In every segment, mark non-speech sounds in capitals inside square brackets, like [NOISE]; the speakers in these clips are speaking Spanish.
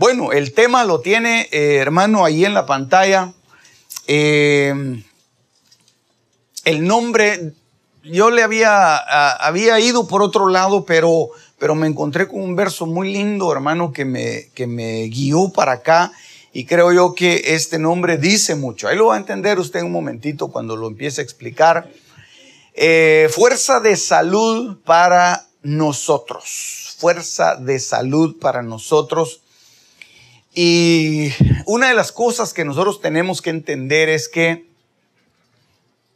Bueno, el tema lo tiene, eh, hermano, ahí en la pantalla. Eh, el nombre, yo le había, había ido por otro lado, pero, pero me encontré con un verso muy lindo, hermano, que me, que me guió para acá. Y creo yo que este nombre dice mucho. Ahí lo va a entender usted en un momentito cuando lo empiece a explicar. Eh, fuerza de salud para nosotros. Fuerza de salud para nosotros. Y una de las cosas que nosotros tenemos que entender es que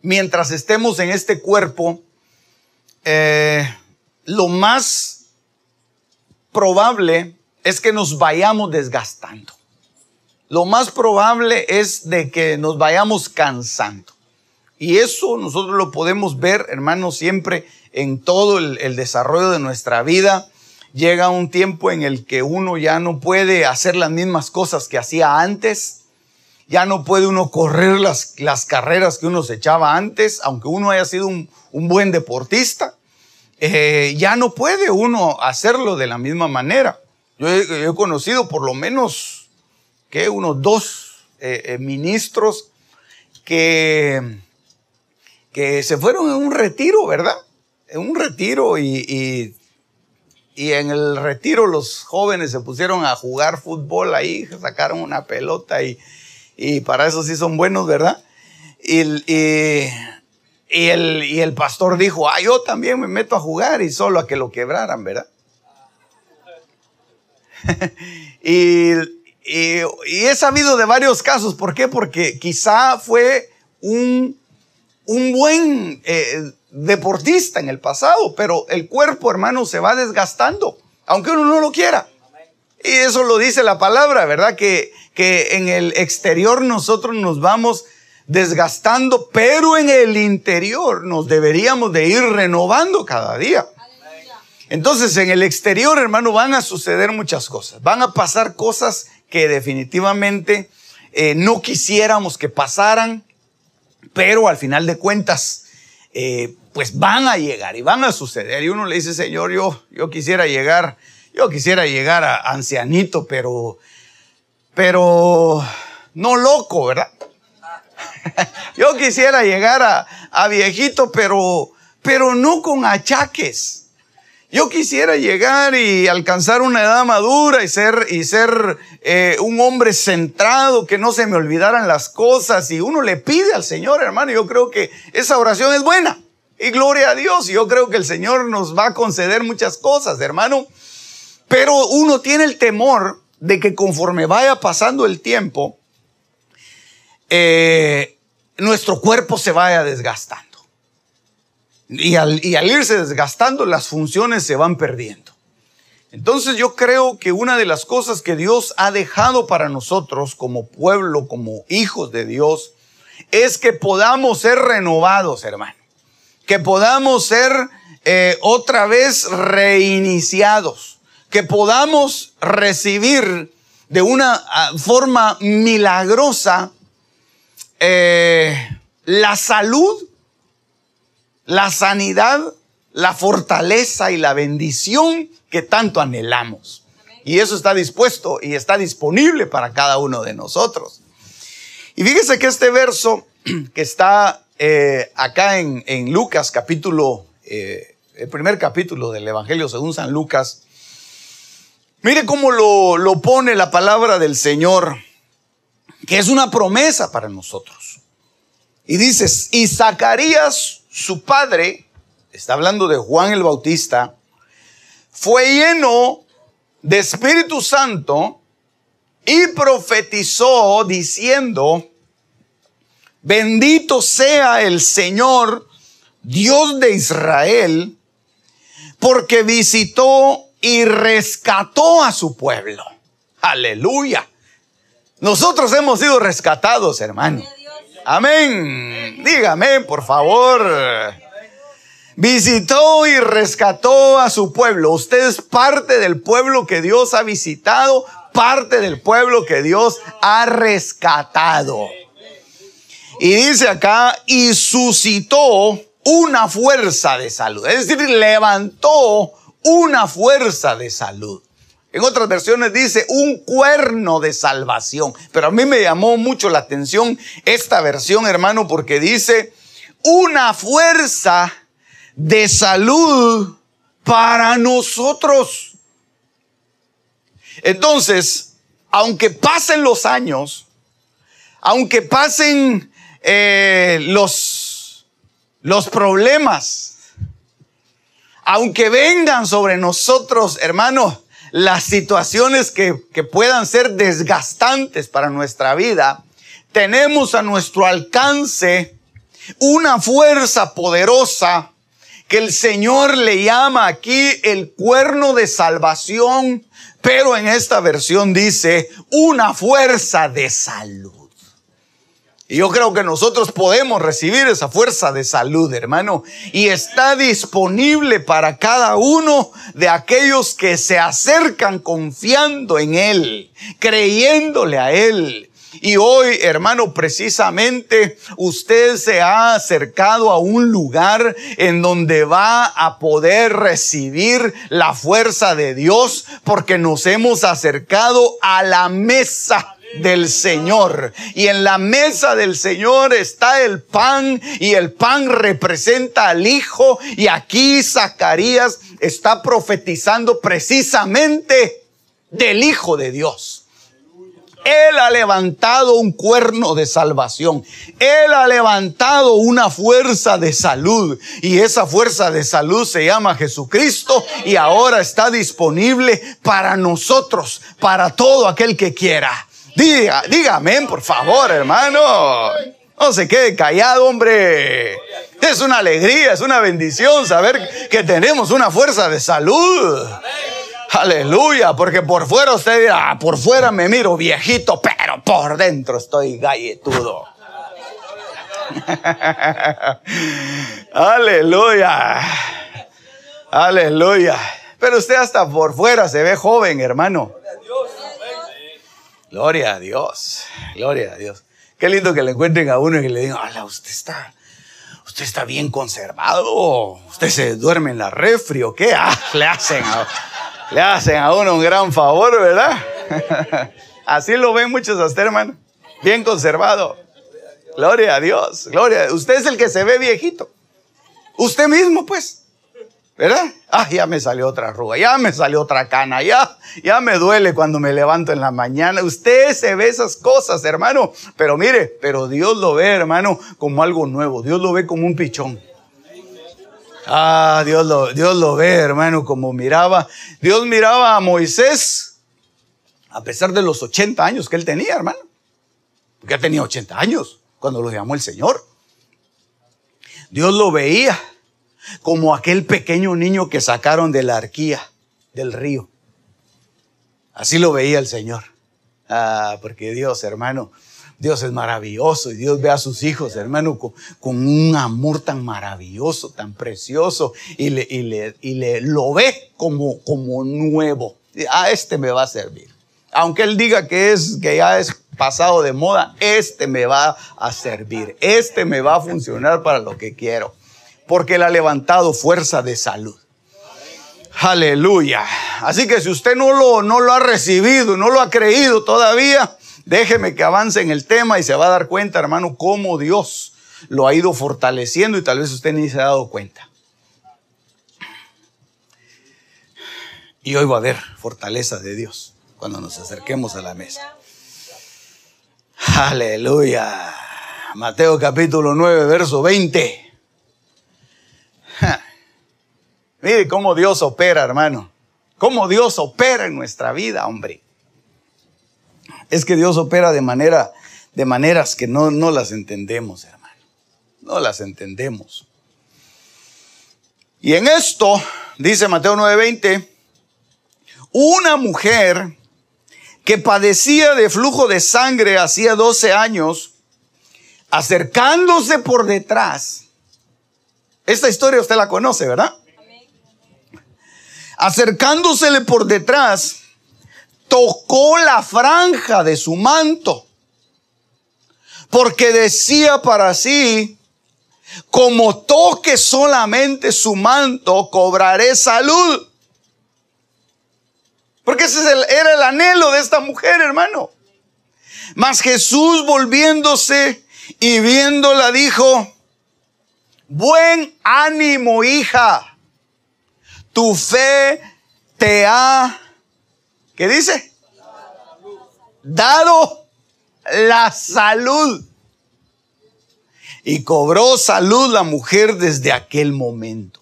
mientras estemos en este cuerpo, eh, lo más probable es que nos vayamos desgastando. Lo más probable es de que nos vayamos cansando. Y eso nosotros lo podemos ver, hermanos, siempre en todo el, el desarrollo de nuestra vida llega un tiempo en el que uno ya no puede hacer las mismas cosas que hacía antes, ya no puede uno correr las, las carreras que uno se echaba antes, aunque uno haya sido un, buen deportista, eh, ya no puede uno hacerlo de la misma manera. Yo he, conocido por lo menos que unos dos eh, eh, ministros que, que se fueron en un retiro, ¿verdad? En un retiro y en el retiro los jóvenes se pusieron a jugar fútbol ahí, sacaron una pelota y, y para eso sí son buenos, ¿verdad? Y, y, el, y el pastor dijo, ah, yo también me meto a jugar y solo a que lo quebraran, ¿verdad? [LAUGHS] y, y, he sabido de varios casos, ¿por qué? Porque quizá fue un, un buen... Eh, deportista en el pasado, pero el cuerpo, hermano, se va desgastando, aunque uno no lo quiera. Y eso lo dice la palabra, ¿verdad? Que, que en el exterior nosotros nos vamos desgastando, pero en el interior nos deberíamos de ir renovando cada día. Entonces, en el exterior, hermano, van a suceder muchas cosas. Van a pasar cosas que definitivamente eh, no quisiéramos que pasaran, pero al final de cuentas, eh, pues van a llegar y van a suceder. Y uno le dice, Señor, yo, yo quisiera llegar, yo quisiera llegar a ancianito, pero, pero no loco, ¿verdad? [LAUGHS] yo quisiera llegar a, a viejito, pero, pero no con achaques. Yo quisiera llegar y alcanzar una edad madura y ser, y ser eh, un hombre centrado, que no se me olvidaran las cosas. Y uno le pide al Señor, hermano, yo creo que esa oración es buena. Y gloria a Dios, yo creo que el Señor nos va a conceder muchas cosas, hermano. Pero uno tiene el temor de que conforme vaya pasando el tiempo, eh, nuestro cuerpo se vaya desgastando. Y al, irse desgastando, las funciones se van perdiendo. Entonces yo creo que una de las cosas que Dios ha dejado para nosotros como pueblo, como hijos de Dios, es que podamos ser renovados, hermano. Que podamos ser eh, otra vez reiniciados. Que podamos recibir de una ah, forma milagrosa eh, la salud la sanidad, la fortaleza y la bendición que tanto anhelamos. Y eso está dispuesto y está disponible para cada uno de nosotros. Y fíjese que este verso que está eh, acá en, Lucas capítulo, eh, el primer capítulo del Evangelio según San Lucas, mire cómo lo, lo pone la palabra del Señor, que es una promesa para nosotros. Y dices, y Zacarías su padre, está hablando de Juan el Bautista, fue lleno de Espíritu Santo y profetizó diciendo, Bendito sea el Señor, Dios de Israel, porque visitó y rescató a su pueblo. Aleluya. Nosotros hemos sido rescatados, hermano. Amén. Dígame, por favor. Visitó y rescató a su pueblo. Usted es parte del pueblo que Dios ha visitado, parte del pueblo que Dios ha rescatado. Y dice acá, y suscitó una fuerza de salud. Es decir, levantó una fuerza de salud. En otras versiones dice un cuerno de salvación. Pero a mí me llamó mucho la atención esta versión, hermano, porque dice una fuerza de salud para nosotros. Entonces, aunque pasen los años, aunque pasen eh, los, los problemas, aunque vengan sobre nosotros, hermanos, las situaciones que, que puedan ser desgastantes para nuestra vida, tenemos a nuestro alcance una fuerza poderosa que el Señor le llama aquí el cuerno de salvación, pero en esta versión dice una fuerza de salud. Yo creo que nosotros podemos recibir esa fuerza de salud, hermano. Y está disponible para cada uno de aquellos que se acercan confiando en Él, creyéndole a Él. Y hoy, hermano, precisamente usted se ha acercado a un lugar en donde va a poder recibir la fuerza de Dios porque nos hemos acercado a la mesa del Señor. Y en la mesa del Señor está el pan y el pan representa al Hijo. Y aquí Zacarías está profetizando precisamente del Hijo de Dios. Él ha levantado un cuerno de salvación. Él ha levantado una fuerza de salud. Y esa fuerza de salud se llama Jesucristo y ahora está disponible para nosotros, para todo aquel que quiera. Diga, dígame, por favor, hermano. No se quede callado, hombre. Es una alegría, es una bendición saber que tenemos una fuerza de salud. Aleluya, porque por fuera usted dirá, ah, por fuera me miro viejito, pero por dentro estoy galletudo. [LAUGHS] Aleluya. Aleluya. Pero usted hasta por fuera se ve joven, hermano. Gloria a Dios. Gloria a Dios. Qué lindo que le encuentren a uno y que le digan, hola, usted está, usted está bien conservado. Usted se duerme en la refri o qué. Ah, [LAUGHS] le hacen a, le hacen a uno un gran favor, ¿verdad? [LAUGHS] Así lo ven muchos hasta. Bien conservado. Gloria a Dios. Gloria. Usted es el que se ve viejito. Usted mismo, pues. ¿Verdad? Ah, ya me salió otra arruga, ya me salió otra cana, ya, ya me duele cuando me levanto en la mañana. Usted se ve esas cosas, hermano. Pero mire, pero Dios lo ve, hermano, como algo nuevo. Dios lo ve como un pichón. Ah, Dios lo, Dios lo ve, hermano, como miraba. Dios miraba a Moisés a pesar de los 80 años que él tenía, hermano. Porque tenía 80 años cuando lo llamó el Señor. Dios lo veía como aquel pequeño niño que sacaron de la arquía del río. Así lo veía el Señor. Ah, porque Dios, hermano, Dios es maravilloso y Dios ve a sus hijos, hermano, con, un amor tan maravilloso, tan precioso y le, y le, y le lo ve como, como nuevo. A ah, este me va a servir. Aunque él diga que es que ya es pasado de moda, este me va a servir. Este me va a funcionar para lo que quiero porque Él ha levantado fuerza de salud. Aleluya. Así que si usted no lo, no lo ha recibido, no lo ha creído todavía, déjeme que avance en el tema y se va a dar cuenta, hermano, cómo Dios lo ha ido fortaleciendo y tal vez usted ni se ha dado cuenta. Y hoy va a haber fortaleza de Dios cuando nos acerquemos a la mesa. Aleluya. Mateo capítulo 9, verso 20. Mire cómo Dios opera, hermano. Cómo Dios opera en nuestra vida, hombre. Es que Dios opera de manera de maneras que no, no las entendemos, hermano. No las entendemos. Y en esto, dice Mateo 9:20, una mujer que padecía de flujo de sangre hacía 12 años, acercándose por detrás. Esta historia usted la conoce, ¿verdad? Acercándosele por detrás, tocó la franja de su manto, porque decía para sí, como toque solamente su manto, cobraré salud. Porque ese era el anhelo de esta mujer, hermano. Mas Jesús volviéndose y viéndola dijo, buen ánimo, hija, tu fe te ha, ¿qué dice? Dado la salud. Y cobró salud la mujer desde aquel momento.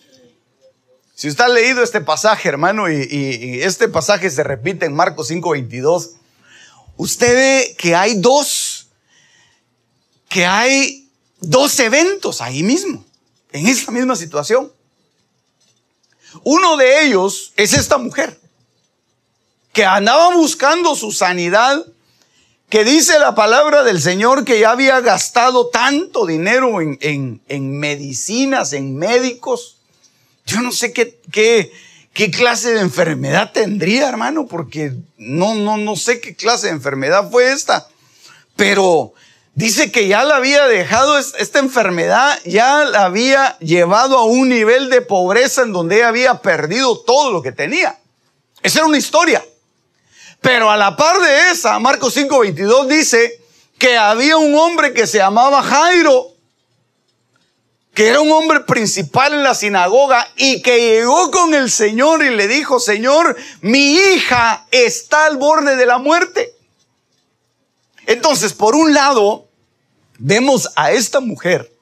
Si usted ha leído este pasaje, hermano, y, este pasaje se repite en Marcos 5:22, usted ve que hay dos, que hay dos eventos ahí mismo, en esta misma situación. Uno de ellos es esta mujer, que andaba buscando su sanidad que dice la palabra del Señor que ya había gastado tanto dinero en, medicinas, en médicos. Yo no sé qué, qué, qué, clase de enfermedad tendría, hermano, porque no, no, no sé qué clase de enfermedad fue esta. Pero dice que ya la había dejado, esta enfermedad ya la había llevado a un nivel de pobreza en donde había perdido todo lo que tenía. Esa era una historia. Pero a la par de esa, Marcos 5:22 dice que había un hombre que se llamaba Jairo, que era un hombre principal en la sinagoga y que llegó con el Señor y le dijo, Señor, mi hija está al borde de la muerte. Entonces, por un lado, vemos a esta mujer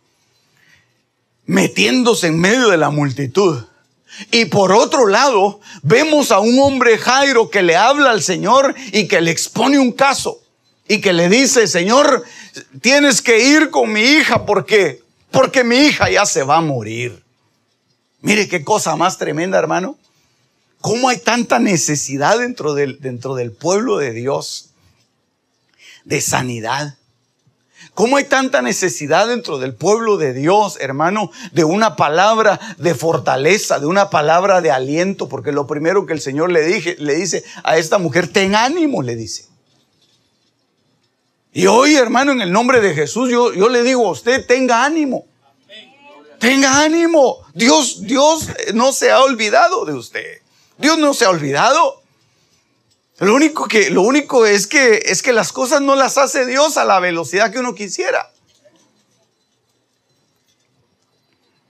metiéndose en medio de la multitud y por otro lado, vemos a un hombre Jairo que le habla al Señor y que le expone un caso y que le dice, Señor, tienes que ir con mi hija porque porque mi hija ya se va a morir. Mire qué cosa más tremenda, hermano. ¿Cómo hay tanta necesidad dentro del, dentro del pueblo de Dios de sanidad? ¿Cómo hay tanta necesidad dentro del pueblo de Dios, hermano, de una palabra de fortaleza, de una palabra de aliento? Porque lo primero que el Señor le, dije, le dice a esta mujer, ten ánimo, le dice. Y hoy, hermano, en el nombre de Jesús, yo, yo le digo a usted, tenga ánimo. Tenga ánimo. Dios, Dios no se ha olvidado de usted. Dios no se ha olvidado. Lo único que, lo único es que, es que las cosas no las hace Dios a la velocidad que uno quisiera.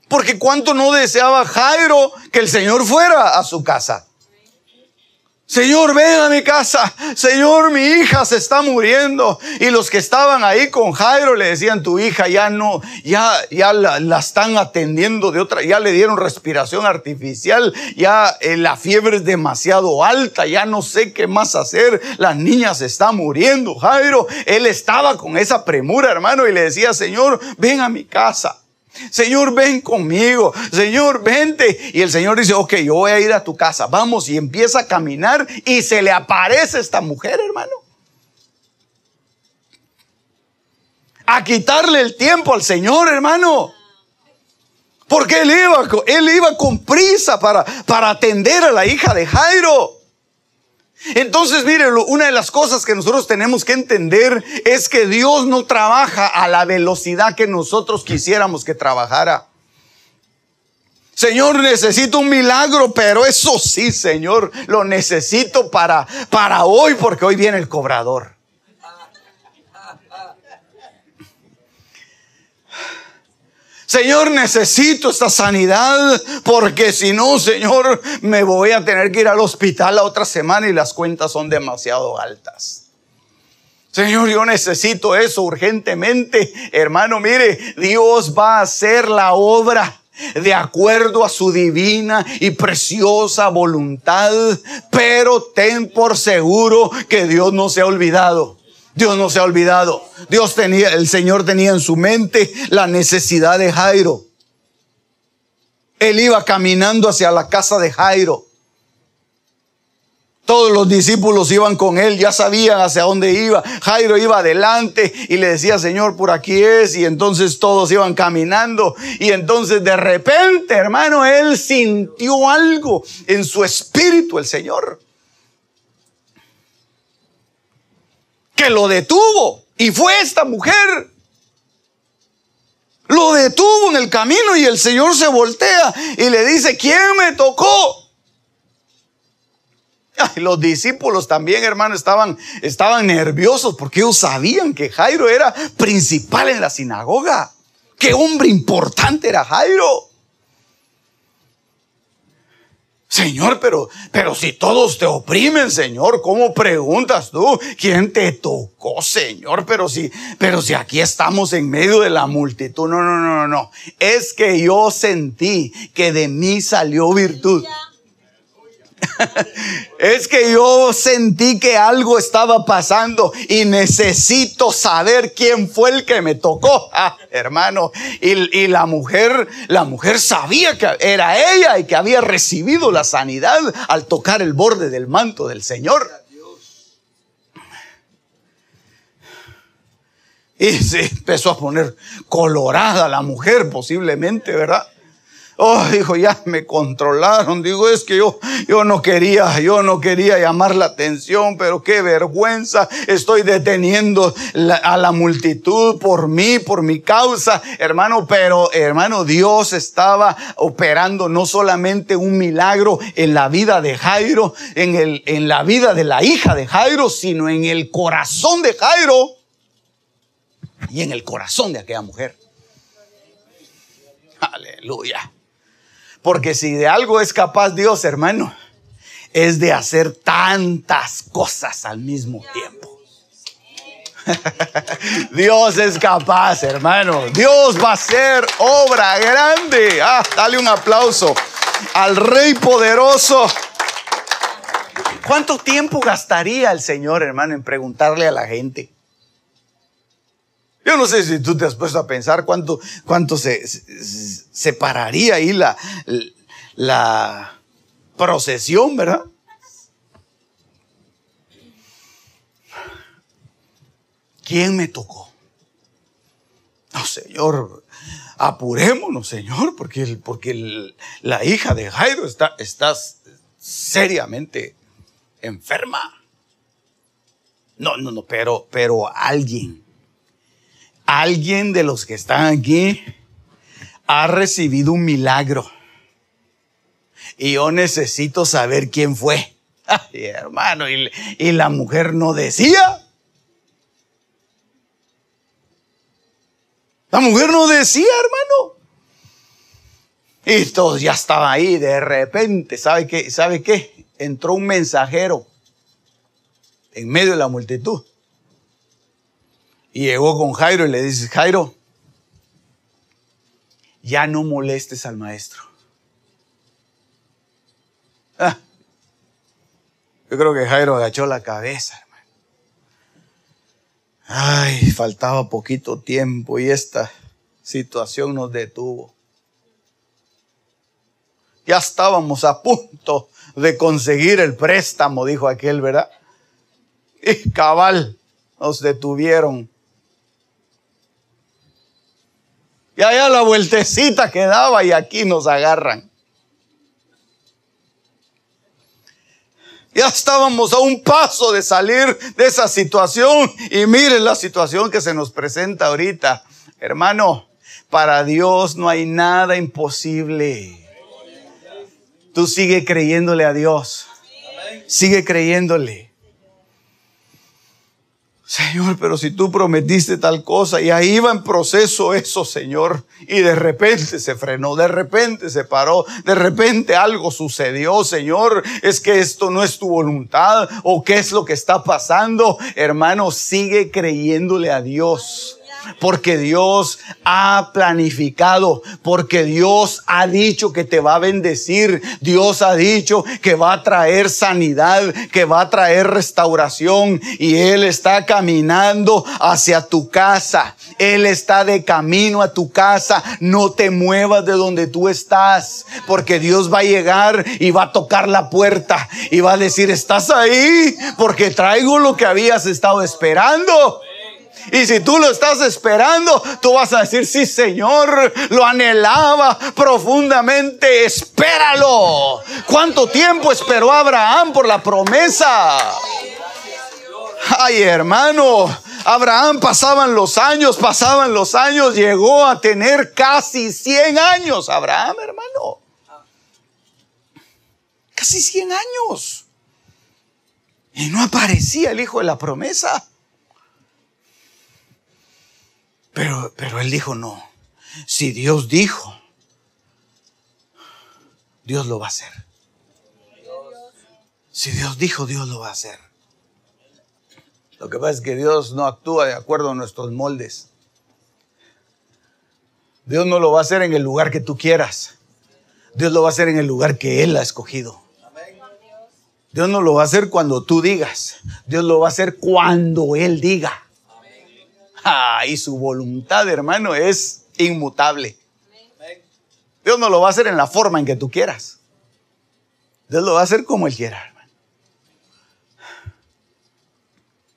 Porque cuánto no deseaba Jairo que el Señor fuera a su casa. Señor, ven a mi casa. Señor, mi hija se está muriendo. Y los que estaban ahí con Jairo le decían, tu hija ya no, ya, ya la, están atendiendo de otra, ya le dieron respiración artificial, ya eh, la fiebre es demasiado alta, ya no sé qué más hacer. La niña se está muriendo. Jairo, él estaba con esa premura, hermano, y le decía, Señor, ven a mi casa. Señor, ven conmigo. Señor, vente. Y el Señor dice, ok, yo voy a ir a tu casa. Vamos. Y empieza a caminar y se le aparece esta mujer, hermano. A quitarle el tiempo al Señor, hermano. Porque él iba, él iba con prisa para, para atender a la hija de Jairo. Entonces, mire, una de las cosas que nosotros tenemos que entender es que Dios no trabaja a la velocidad que nosotros quisiéramos que trabajara. Señor, necesito un milagro, pero eso sí, Señor, lo necesito para, para hoy, porque hoy viene el cobrador. Señor, necesito esta sanidad porque si no, Señor, me voy a tener que ir al hospital la otra semana y las cuentas son demasiado altas. Señor, yo necesito eso urgentemente. Hermano, mire, Dios va a hacer la obra de acuerdo a su divina y preciosa voluntad, pero ten por seguro que Dios no se ha olvidado. Dios no se ha olvidado. Dios tenía, el Señor tenía en su mente la necesidad de Jairo. Él iba caminando hacia la casa de Jairo. Todos los discípulos iban con él, ya sabían hacia dónde iba. Jairo iba adelante y le decía, Señor, por aquí es. Y entonces todos iban caminando. Y entonces de repente, hermano, él sintió algo en su espíritu, el Señor. Que lo detuvo. Y fue esta mujer. Lo detuvo en el camino y el Señor se voltea y le dice, ¿quién me tocó? los discípulos también, hermano, estaban, estaban nerviosos porque ellos sabían que Jairo era principal en la sinagoga. Qué hombre importante era Jairo. Señor, pero, pero si todos te oprimen, Señor, ¿cómo preguntas tú? ¿Quién te tocó, Señor? Pero si, pero si aquí estamos en medio de la multitud. No, no, no, no, no. Es que yo sentí que de mí salió virtud. Es que yo sentí que algo estaba pasando y necesito saber quién fue el que me tocó, [LAUGHS] ah, hermano. Y, y, la mujer, la mujer sabía que era ella y que había recibido la sanidad al tocar el borde del manto del Señor. Y se empezó a poner colorada la mujer, posiblemente, ¿verdad? Oh, dijo, ya me controlaron. Digo, es que yo, yo no quería, yo no quería llamar la atención, pero qué vergüenza. Estoy deteniendo a la multitud por mí, por mi causa, hermano. Pero, hermano, Dios estaba operando no solamente un milagro en la vida de Jairo, en, el, en la vida de la hija de Jairo, sino en el corazón de Jairo y en el corazón de aquella mujer. Aleluya. Porque si de algo es capaz Dios, hermano, es de hacer tantas cosas al mismo tiempo. [LAUGHS] Dios es capaz, hermano. Dios va a hacer obra grande. Ah, dale un aplauso al Rey poderoso. ¿Cuánto tiempo gastaría el Señor, hermano, en preguntarle a la gente? Yo no sé si tú te has puesto a pensar cuánto, cuánto se, separaría ahí la, la procesión, ¿verdad? ¿Quién me tocó? No, Señor, apurémonos, Señor, porque, porque la hija de Jairo está, seriamente enferma. No, no, no, pero, pero alguien alguien de los que están aquí ha recibido un milagro. Y yo necesito saber quién fue. [LAUGHS] Ay, hermano, y, la mujer no decía. La mujer no decía, hermano. Y todos ya estaban ahí. De repente, ¿sabe qué? ¿Sabe qué? Entró un mensajero en medio de la multitud. Y llegó con Jairo y le dice, Jairo, ya no molestes al maestro. Ah, yo creo que Jairo agachó la cabeza, hermano. Ay, faltaba poquito tiempo y esta situación nos detuvo. Ya estábamos a punto de conseguir el préstamo, dijo aquel, ¿verdad? Y cabal, nos detuvieron Y allá la vueltecita que daba y aquí nos agarran. Ya estábamos a un paso de salir de esa situación y miren la situación que se nos presenta ahorita. Hermano, para Dios no hay nada imposible. Tú sigue creyéndole a Dios. Sigue creyéndole. Señor, pero si tú prometiste tal cosa y ahí iba en proceso eso, Señor, y de repente se frenó, de repente se paró, de repente algo sucedió, Señor, es que esto no es tu voluntad o qué es lo que está pasando, hermano, sigue creyéndole a Dios. Porque Dios ha planificado, porque Dios ha dicho que te va a bendecir, Dios ha dicho que va a traer sanidad, que va a traer restauración y Él está caminando hacia tu casa, Él está de camino a tu casa, no te muevas de donde tú estás, porque Dios va a llegar y va a tocar la puerta y va a decir, estás ahí, porque traigo lo que habías estado esperando. Y si tú lo estás esperando, tú vas a decir, sí Señor, lo anhelaba profundamente, espéralo. ¿Cuánto tiempo esperó Abraham por la promesa? Ay hermano, Abraham pasaban los años, pasaban los años, llegó a tener casi 100 años. Abraham, hermano. Casi 100 años. Y no aparecía el hijo de la promesa. Pero, pero él dijo, no, si Dios dijo, Dios lo va a hacer. Si Dios dijo, Dios lo va a hacer. Lo que pasa es que Dios no actúa de acuerdo a nuestros moldes. Dios no lo va a hacer en el lugar que tú quieras. Dios lo va a hacer en el lugar que Él ha escogido. Dios no lo va a hacer cuando tú digas. Dios lo va a hacer cuando Él diga. Y su voluntad, hermano, es inmutable. Dios no lo va a hacer en la forma en que tú quieras. Dios lo va a hacer como Él quiera, hermano.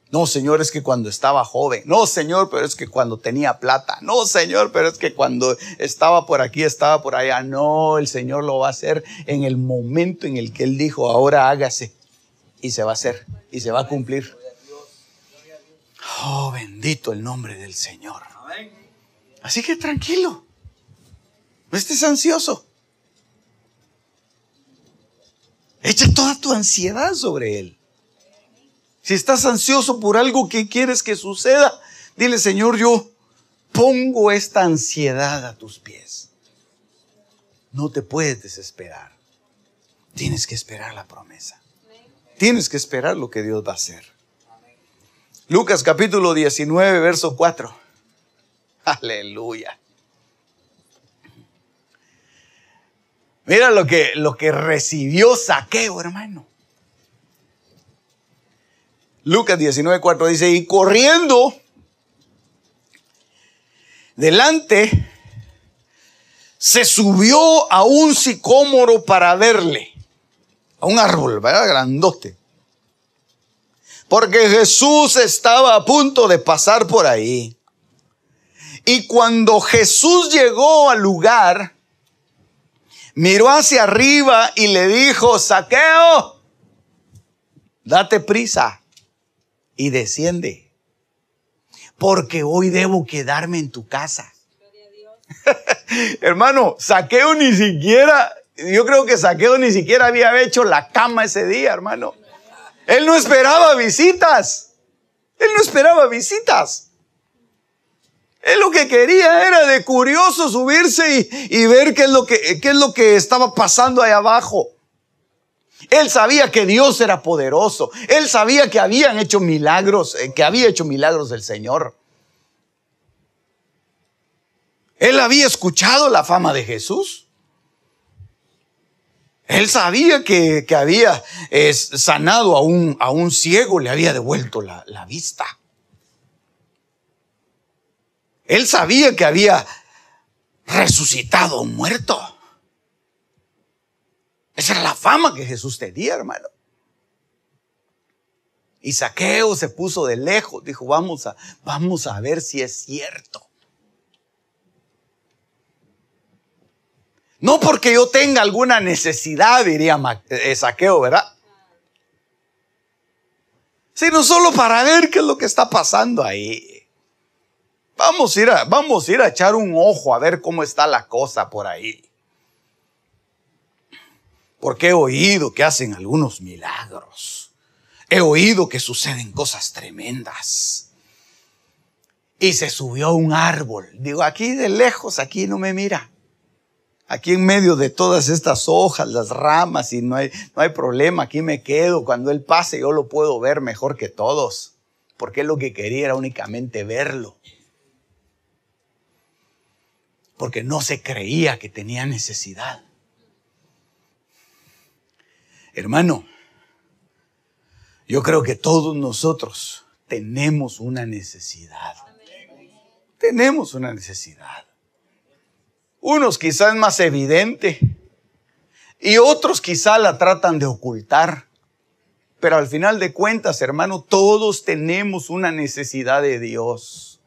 No, Señor, es que cuando estaba joven. No, Señor, pero es que cuando tenía plata. No, Señor, pero es que cuando estaba por aquí, estaba por allá. No, el Señor lo va a hacer en el momento en el que Él dijo, ahora hágase. Y se va a hacer. Y se va a cumplir. Oh, bendito el nombre del Señor. Así que tranquilo. No estés ansioso. Echa toda tu ansiedad sobre Él. Si estás ansioso por algo que quieres que suceda, dile, Señor, yo pongo esta ansiedad a tus pies. No te puedes desesperar. Tienes que esperar la promesa. Tienes que esperar lo que Dios va a hacer. Lucas capítulo 19, verso 4. Aleluya. Mira lo que, lo que recibió Saqueo, hermano. Lucas 19, 4 dice, y corriendo delante, se subió a un sicómoro para verle, a un árbol, ¿verdad? Grandote. Porque Jesús estaba a punto de pasar por ahí. Y cuando Jesús llegó al lugar, miró hacia arriba y le dijo, saqueo, date prisa y desciende, porque hoy debo quedarme en tu casa. [LAUGHS] Hermano, Saqueo ni siquiera, yo creo que Saqueo ni siquiera había hecho la cama ese día, hermano. Él no esperaba visitas. Él no esperaba visitas. Él lo que quería era de curioso subirse y, ver qué es, lo que, qué es lo que estaba pasando ahí abajo. Él sabía que Dios era poderoso. Él sabía que habían hecho milagros, eh, que había hecho milagros del Señor. Él había escuchado la fama de Jesús. Él sabía que, había eh, sanado a un, a un, ciego, le había devuelto la, la vista. Él sabía que había resucitado a un muerto. Esa era la fama que Jesús tenía, hermano. Y Saqueo se puso de lejos, dijo, vamos a, vamos a ver si es cierto. No porque yo tenga alguna necesidad, diría eh, Saqueo, ¿verdad? Sino solo para ver qué es lo que está pasando ahí. Vamos a ir a, vamos a, ir a echar un ojo a ver cómo está la cosa por ahí porque he oído que hacen algunos milagros. He oído que suceden cosas tremendas. Y se subió a un árbol. Digo, aquí de lejos, aquí no me mira. Aquí en medio de todas estas hojas, las ramas, y no hay, no hay problema, aquí me quedo. Cuando él pase, yo lo puedo ver mejor que todos. Porque él lo que quería era únicamente verlo. porque no se creía que tenía necesidad. Hermano, yo creo que todos nosotros tenemos una necesidad. Tenemos una necesidad. Unos quizás más evidente y otros quizás la tratan de ocultar. Pero al final de cuentas, hermano, todos tenemos una necesidad de Dios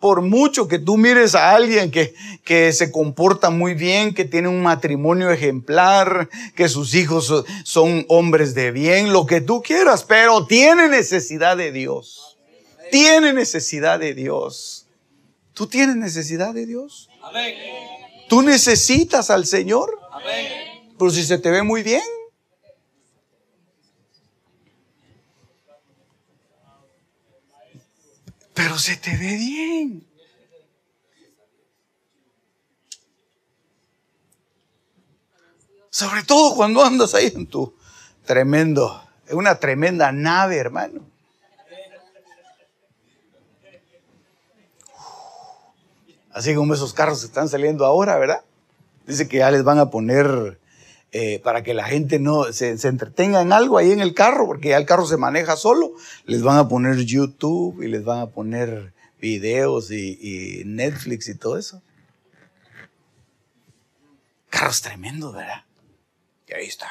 por mucho que tú mires a alguien que, que, se comporta muy bien, que tiene un matrimonio ejemplar, que sus hijos son hombres de bien, lo que tú quieras, pero tiene necesidad de Dios. Tiene necesidad de Dios. ¿Tú tienes necesidad de Dios? ¿Tú necesitas al Señor? Pero si se te ve muy bien. pero se te ve bien. Sobre todo cuando andas ahí en tu tremendo, en una tremenda nave, hermano. Así como esos carros están saliendo ahora, ¿verdad? Dice que ya les van a poner eh, para que la gente no se, entretenga en algo ahí en el carro, porque ya el carro se maneja solo, les van a poner YouTube y les van a poner videos y, Netflix y todo eso. Carros tremendos, ¿verdad? Y ahí está.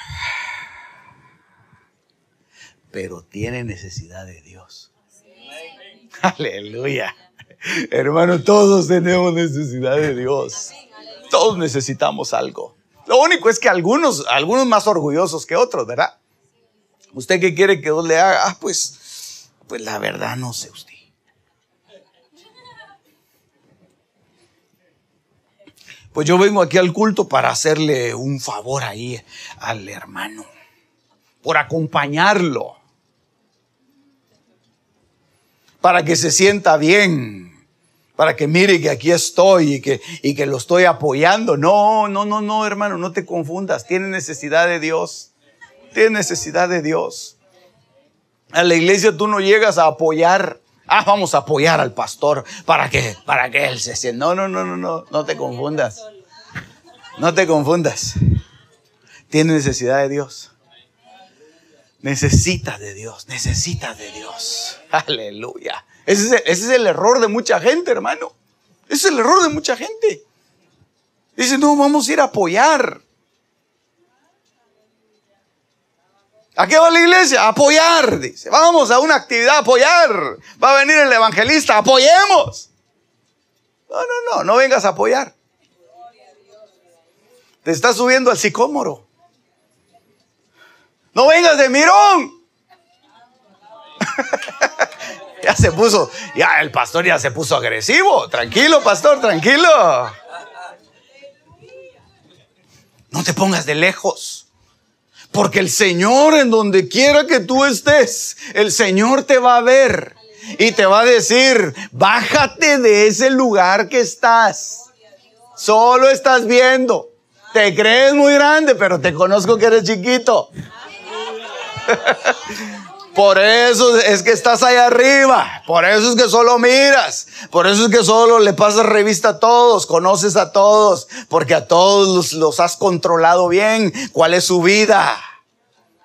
Pero tiene necesidad de Dios. [LAUGHS] Aleluya. Hermano, todos tenemos necesidad de Dios. Todos necesitamos algo. Lo único es que algunos, algunos más orgullosos que otros, ¿verdad? ¿Usted qué quiere que Dios le haga? Ah, pues, pues la verdad no sé usted. Pues yo vengo aquí al culto para hacerle un favor ahí al hermano, por acompañarlo, para que se sienta bien, para que mire que aquí estoy y que, y que lo estoy apoyando. No, no, no, no, hermano, no te confundas. Tiene necesidad de Dios. Tiene necesidad de Dios. A la iglesia tú no llegas a apoyar. Ah, vamos a apoyar al pastor para que, para que él se sienta. No, no, no, no, no, no te confundas. No te confundas. Tiene necesidad de Dios. Necesita de Dios, necesita de Dios. [LAUGHS] Aleluya. Ese es, el, error de mucha gente, hermano. Ese es el error de mucha gente. Dice, no, vamos a ir a apoyar. ¿A qué va la iglesia? A apoyar. Dice, vamos a una actividad a apoyar. Va a venir el evangelista, apoyemos. No, no, no, no vengas a apoyar. Te estás subiendo al sicómoro. No vengas de mirón. [LAUGHS] [LAUGHS] ya se puso, ya el pastor ya se puso agresivo. Tranquilo, pastor, tranquilo. No te pongas de lejos. Porque el Señor en donde quiera que tú estés, el Señor te va a ver y te va a decir, bájate de ese lugar que estás. Solo estás viendo. Te crees muy grande, pero te conozco que eres chiquito. Por eso es que estás ahí arriba. Por eso es que solo miras. Por eso es que solo le pasas revista a todos, conoces a todos, porque a todos los, has controlado bien. ¿Cuál es su vida?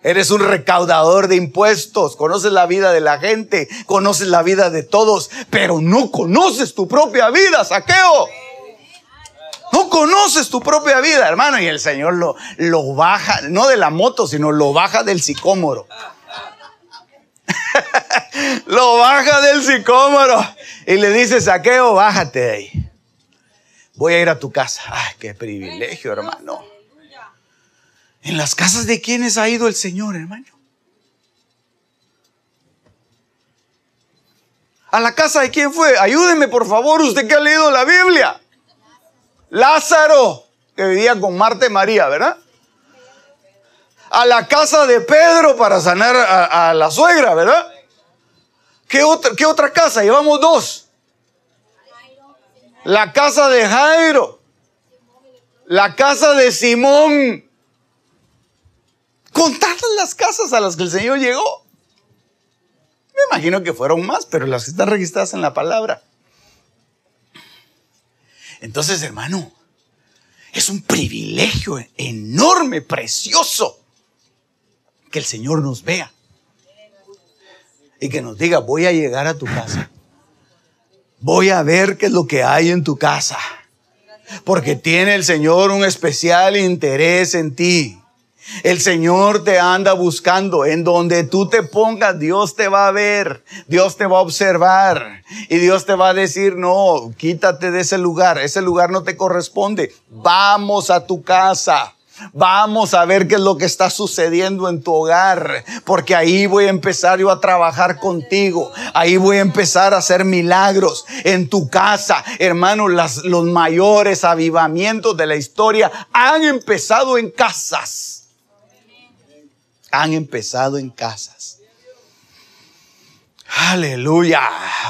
Eres un recaudador de impuestos, conoces la vida de la gente, conoces la vida de todos, pero no conoces tu propia vida, saqueo. No conoces tu propia vida, hermano, y el Señor lo, lo baja, no de la moto, sino lo baja del sicómoro. [LAUGHS] lo baja del sicómoro y le dice, saqueo, bájate de ahí. Voy a ir a tu casa. Ay, qué privilegio, hermano. ¿En las casas de quiénes ha ido el Señor, hermano? ¿A la casa de quién fue? Ayúdeme, por favor, usted que ha leído la Biblia. Lázaro, que vivía con Marta y María, ¿verdad? A la casa de Pedro para sanar a, la suegra, ¿verdad? ¿Qué otra, ¿Qué otra casa? Llevamos dos. La casa de Jairo. La casa de Simón. Contadas las casas a las que el Señor llegó. Me imagino que fueron más, pero las que están registradas en la palabra. Entonces, hermano, es un privilegio enorme, precioso, que el Señor nos vea y que nos diga, voy a llegar a tu casa. Voy a ver qué es lo que hay en tu casa. Porque tiene el Señor un especial interés en ti. El Señor te anda buscando. En donde tú te pongas, Dios te va a ver. Dios te va a observar. Y Dios te va a decir, no, quítate de ese lugar. Ese lugar no te corresponde. Vamos a tu casa. Vamos a ver qué es lo que está sucediendo en tu hogar, porque ahí voy a empezar yo a trabajar contigo. Ahí voy a empezar a hacer milagros en tu casa. Hermano, los mayores avivamientos de la historia han empezado en casas. Han empezado en casas. Aleluya.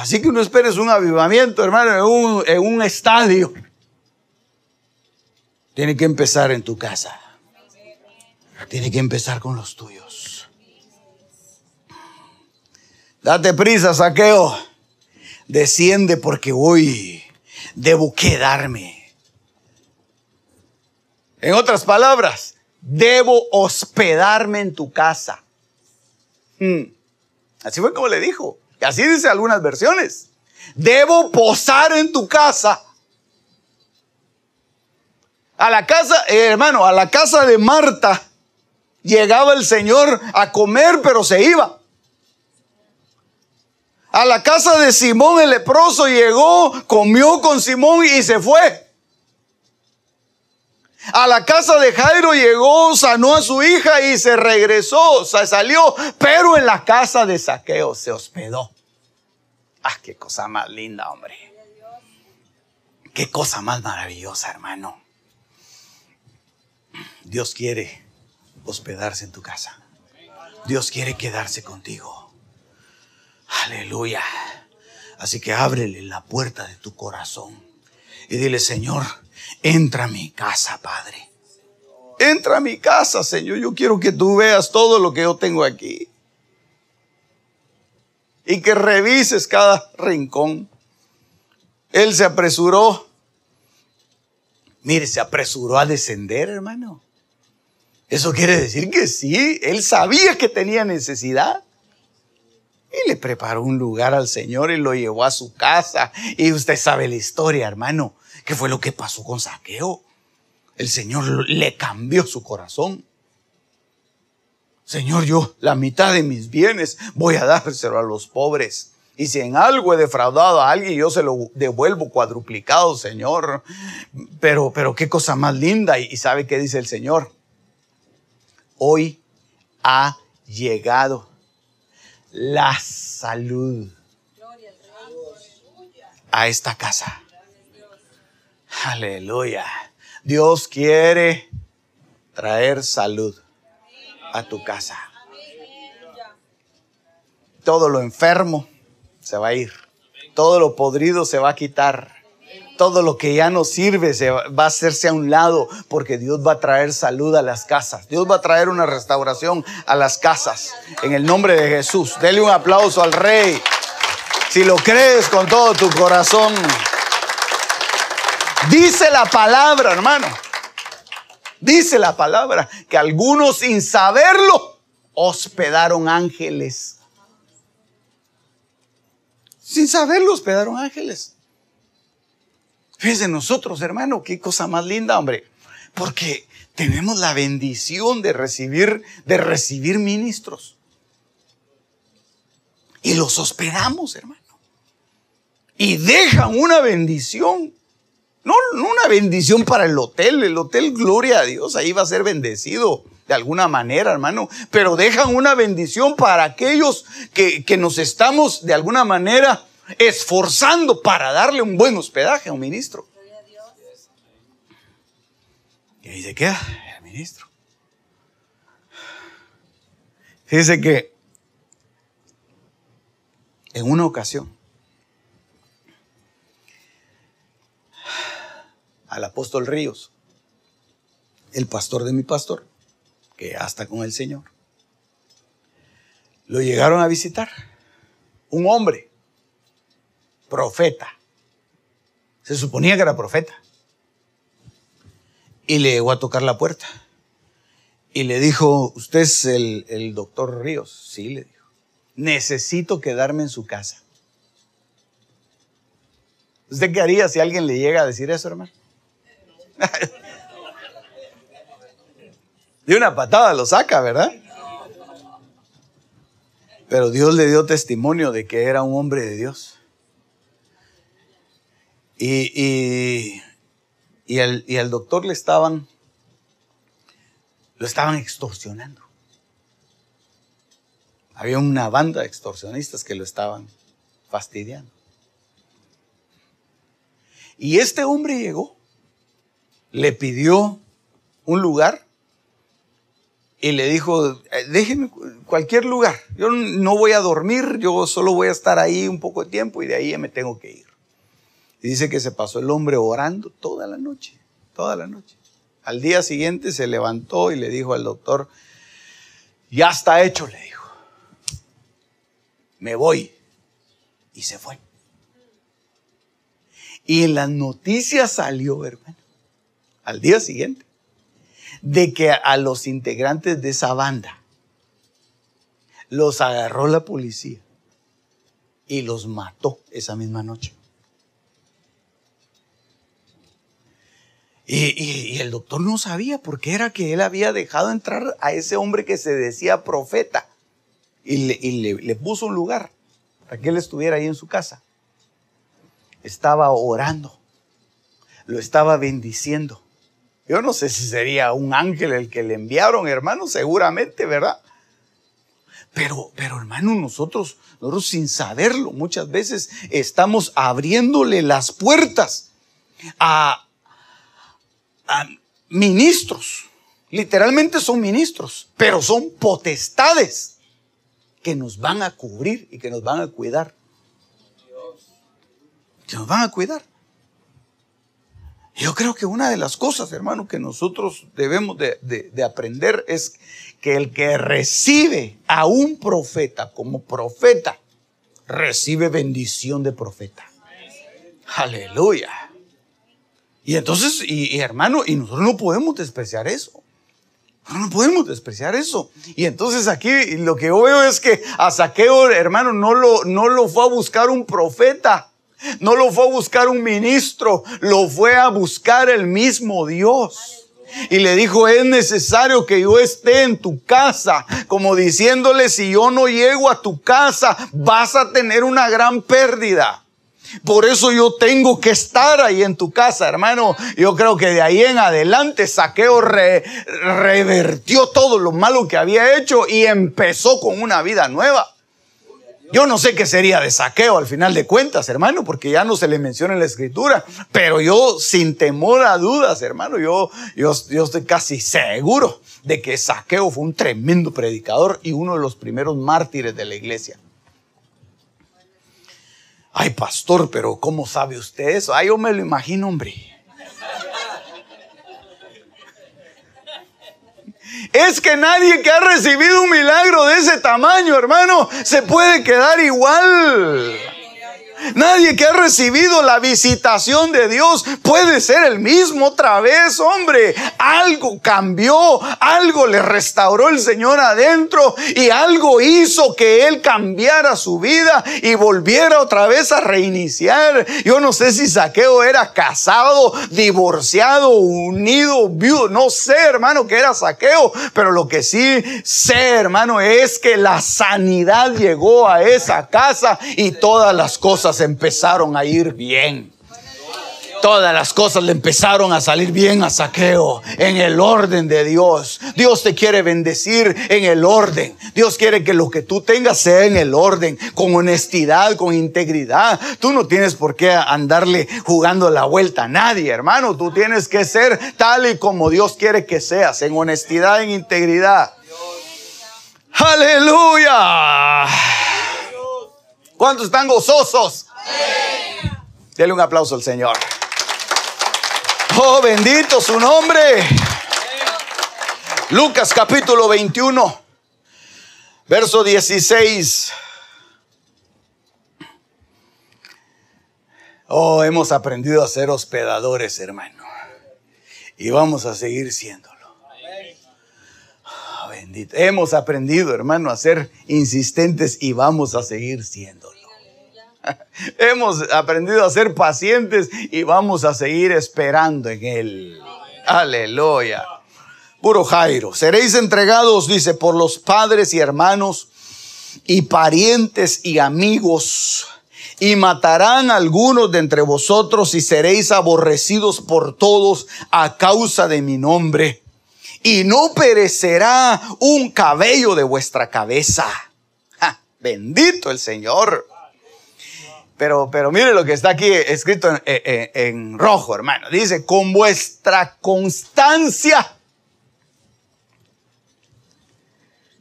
Así que no esperes un avivamiento, hermano, en un estadio. Tiene que empezar en tu casa. Tiene que empezar con los tuyos. Date prisa, saqueo. Desciende porque hoy debo quedarme. En otras palabras, debo hospedarme en tu casa. Hmm. Así fue como le dijo. Y así dice algunas versiones. Debo posar en tu casa. A la casa, eh, hermano, a la casa de Marta llegaba el Señor a comer, pero se iba. A la casa de Simón el leproso llegó, comió con Simón y se fue. A la casa de Jairo llegó, sanó a su hija y se regresó, se salió, pero en la casa de Saqueo se hospedó. Ah, qué cosa más linda, hombre. Qué cosa más maravillosa, hermano. Dios quiere hospedarse en tu casa. Dios quiere quedarse contigo. Aleluya. Así que ábrele la puerta de tu corazón y dile, Señor, entra a mi casa, Padre. Entra a mi casa, Señor. Yo quiero que tú veas todo lo que yo tengo aquí. Y que revises cada rincón. Él se apresuró. Mire, se apresuró a descender, hermano. Eso quiere decir que sí, él sabía que tenía necesidad. Y le preparó un lugar al Señor y lo llevó a su casa. Y usted sabe la historia, hermano. ¿Qué fue lo que pasó con Saqueo? El Señor le cambió su corazón. Señor, yo la mitad de mis bienes voy a dárselo a los pobres. Y si en algo he defraudado a alguien, yo se lo devuelvo cuadruplicado, Señor. Pero, pero qué cosa más linda. Y sabe qué dice el Señor hoy ha llegado la salud a esta casa. Aleluya. Dios quiere traer salud a tu casa. Todo lo enfermo se va a ir. Todo lo podrido se va a quitar todo lo que ya no sirve se va a hacerse a un lado porque Dios va a traer salud a las casas. Dios va a traer una restauración a las casas. En el nombre de Jesús. Dele un aplauso al Rey. Si lo crees con todo tu corazón. Dice la palabra, hermano. Dice la palabra que algunos sin saberlo hospedaron ángeles. Sin saberlo hospedaron ángeles. Fíjense nosotros, hermano, qué cosa más linda, hombre. Porque tenemos la bendición de recibir, de recibir ministros. Y los hospedamos, hermano. Y dejan una bendición. No, no una bendición para el hotel. El hotel, gloria a Dios, ahí va a ser bendecido de alguna manera, hermano. Pero dejan una bendición para aquellos que, que nos estamos de alguna manera esforzando para darle un buen hospedaje a un ministro. Y ahí se queda el ministro. Dice que en una ocasión al apóstol Ríos, el pastor de mi pastor, que hasta con el Señor, lo llegaron a visitar. Un hombre profeta. Se suponía que era profeta. y le llegó a tocar la puerta. Y le dijo, ¿usted es el, el doctor Ríos? Sí, le dijo. Necesito quedarme en su casa. ¿Usted qué haría si alguien le llega a decir eso, hermano? [LAUGHS] De una patada lo saca, ¿verdad? Pero Dios le dio testimonio de que era un hombre de Dios. Y, y, al, y al doctor le estaban, lo estaban extorsionando. Había una banda de extorsionistas que lo estaban fastidiando. Y este hombre llegó, le pidió un lugar y le dijo, eh, déjeme cualquier lugar, yo no voy a dormir, yo solo voy a estar ahí un poco de tiempo y de ahí me tengo que ir. Y dice que se pasó el hombre orando toda la noche, toda la noche. Al día siguiente se levantó y le dijo al doctor, ya está hecho, le dijo me voy. Y se fue. Y en las noticias salió, hermano, al día siguiente, de que a los integrantes de esa banda los agarró la policía y los mató esa misma noche. Y, el doctor no sabía por qué era que él había dejado entrar a ese hombre que se decía profeta y, le, puso un lugar para que él estuviera ahí en su casa. Estaba orando, lo estaba bendiciendo. Yo no sé si sería un ángel el que le enviaron, hermano, seguramente, ¿verdad? Pero, pero hermano, nosotros, nosotros sin saberlo, muchas veces estamos abriéndole las puertas a, ministros. Literalmente son ministros, pero son potestades que nos van a cubrir y que nos van a cuidar. Que nos van a cuidar. Yo creo que una de las cosas, hermano, que nosotros debemos de, aprender es que el que recibe a un profeta como profeta, recibe bendición de profeta. Aleluya. Y entonces, y hermano, y nosotros no podemos despreciar eso. No podemos despreciar eso. Y entonces aquí lo que yo veo es que a Saqueo, hermano, no lo, no lo fue a buscar un profeta. No lo fue a buscar un ministro. Lo fue a buscar el mismo Dios. Y le dijo, es necesario que yo esté en tu casa. Como diciéndole, si yo no llego a tu casa, vas a tener una gran pérdida. Por eso yo tengo que estar ahí en tu casa, hermano. Yo creo que de ahí en adelante Saqueo revertió todo lo malo que había hecho y empezó con una vida nueva. Yo no sé qué sería de saqueo al final de cuentas, hermano, porque ya no se le menciona en la escritura, pero yo sin temor a dudas, hermano, yo, yo, yo estoy casi seguro de que saqueo fue un tremendo predicador y uno de los primeros mártires de la iglesia. Ay, pastor, pero ¿cómo sabe usted eso? Ay, yo me lo imagino, hombre. Es que nadie que ha recibido un milagro de ese tamaño, hermano, se puede quedar igual. Nadie que ha recibido la visitación de Dios puede ser el mismo otra vez, hombre. Algo cambió, algo le restauró el Señor adentro y algo hizo que Él cambiara su vida y volviera otra vez a reiniciar. Yo no sé si Saqueo era casado, divorciado, unido, viudo. No sé, hermano, que era Saqueo, pero lo que sí sé, hermano, es que la sanidad llegó a esa casa y todas las cosas empezaron a ir bien. Todas las cosas le empezaron a salir bien a saqueo en el orden de Dios. Dios te quiere bendecir en el orden. Dios quiere que lo que tú tengas sea en el orden, con honestidad, con integridad. Tú no tienes por qué andarle jugando la vuelta a nadie, hermano. Tú tienes que ser tal y como Dios quiere que seas, en honestidad, en integridad. Aleluya. ¿Cuántos están gozosos? Dele un aplauso al Señor. Oh, bendito su nombre. Lucas capítulo 21, verso 16. Oh, hemos aprendido a ser hospedadores, hermano. y vamos a seguir siéndolo. Hemos aprendido, hermano, a ser insistentes y vamos a seguir siéndolo. [LAUGHS] Hemos aprendido a ser pacientes y vamos a seguir esperando en Él. Aleluya. Puro Jairo. Seréis entregados, dice, por los padres y hermanos y parientes y amigos. Y matarán algunos de entre vosotros y seréis aborrecidos por todos a causa de mi nombre. Y no perecerá un cabello de vuestra cabeza. bendito el Señor. Pero, pero mire lo que está aquí escrito en, en rojo, hermano. Dice, con vuestra constancia.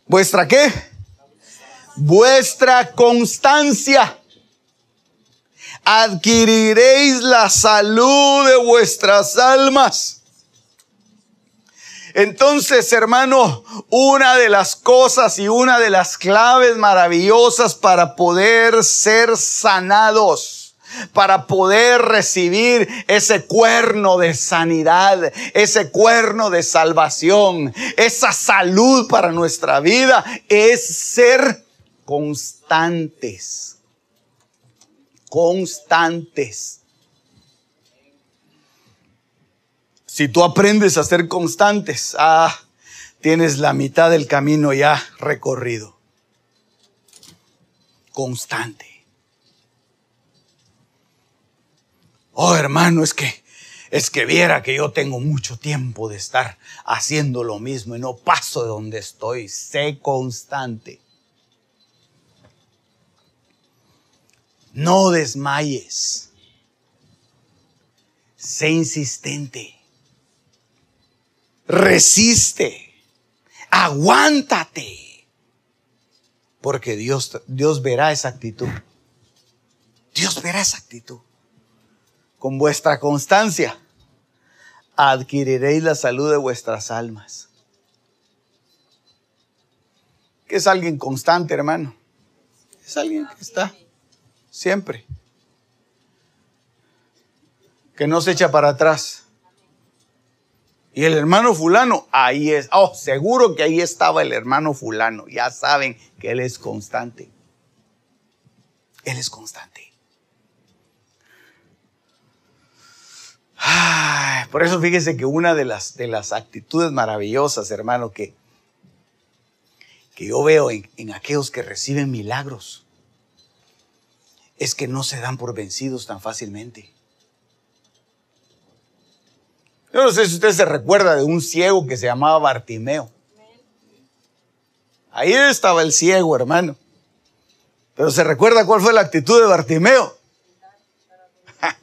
¿Vuestra qué? Vuestra constancia. Adquiriréis la salud de vuestras almas. Entonces, hermano, una de las cosas y una de las claves maravillosas para poder ser sanados, para poder recibir ese cuerno de sanidad, ese cuerno de salvación, esa salud para nuestra vida, es ser constantes. Constantes. Si tú aprendes a ser constantes, ah, tienes la mitad del camino ya recorrido. Constante. Oh, hermano, es que es que viera que yo tengo mucho tiempo de estar haciendo lo mismo y no paso de donde estoy. Sé constante. No desmayes. Sé insistente resiste, aguántate, porque Dios, Dios verá esa actitud. Dios verá esa actitud. Con vuestra constancia adquiriréis la salud de vuestras almas. ¿Qué es alguien constante, hermano? Es alguien que está siempre. Que no se echa para atrás y el hermano fulano, ahí es. Oh, seguro que ahí estaba el hermano fulano. Ya saben que él es constante. Él es constante. por eso fíjese que una de las, de las actitudes maravillosas, hermano, que, que yo veo en, en aquellos que reciben milagros, es que no se dan por vencidos tan fácilmente. Yo no sé si usted se recuerda de un ciego que se llamaba Bartimeo. Ahí estaba el ciego, hermano. Pero se recuerda cuál fue la actitud de Bartimeo. [LAUGHS]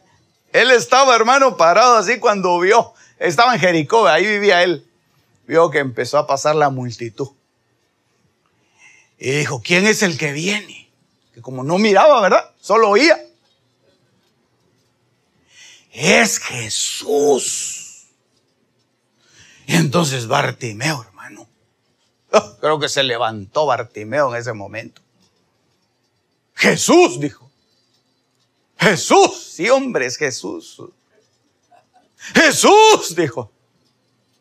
él estaba, hermano, parado así cuando vio. Estaba en Jericó, ahí vivía él. Vio que empezó a pasar la multitud. Y dijo, ¿quién es el que viene? Que como no miraba, ¿verdad? Solo oía. Es Jesús. Y [LAUGHS] entonces Bartimeo, hermano, creo que se levantó Bartimeo en ese momento. Jesús, dijo. Jesús, sí, hombre, es Jesús. Jesús, dijo.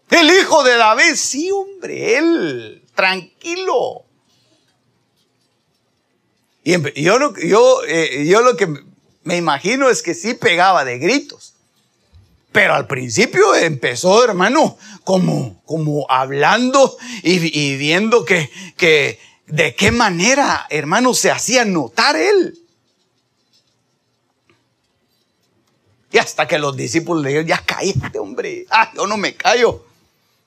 El hijo de David, sí, hombre, él, tranquilo. Y yo, eh, yo lo que me imagino es que sí pegaba de gritos. Pero al principio empezó, hermano, como, como hablando y, viendo que, que de qué manera, hermano, se hacía notar él. Y hasta que los discípulos le dijeron, ya cállate, hombre. Ah, yo no me callo.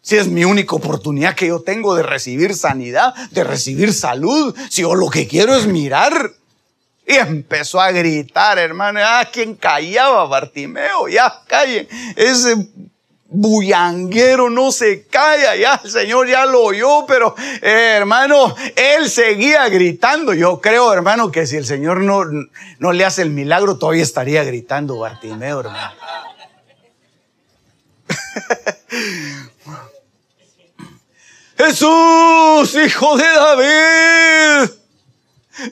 Si es mi única oportunidad que yo tengo de recibir sanidad, de recibir salud, si yo lo que quiero es mirar y empezó a gritar, hermano. Ah, ¿quién callaba? Bartimeo, ya callen. Ese bullanguero no se calla, ya el Señor ya lo oyó, pero eh, hermano, él seguía gritando. Yo creo, hermano, que si el Señor no, no le hace el milagro, todavía estaría gritando Bartimeo, hermano. [LAUGHS] Jesús, hijo de David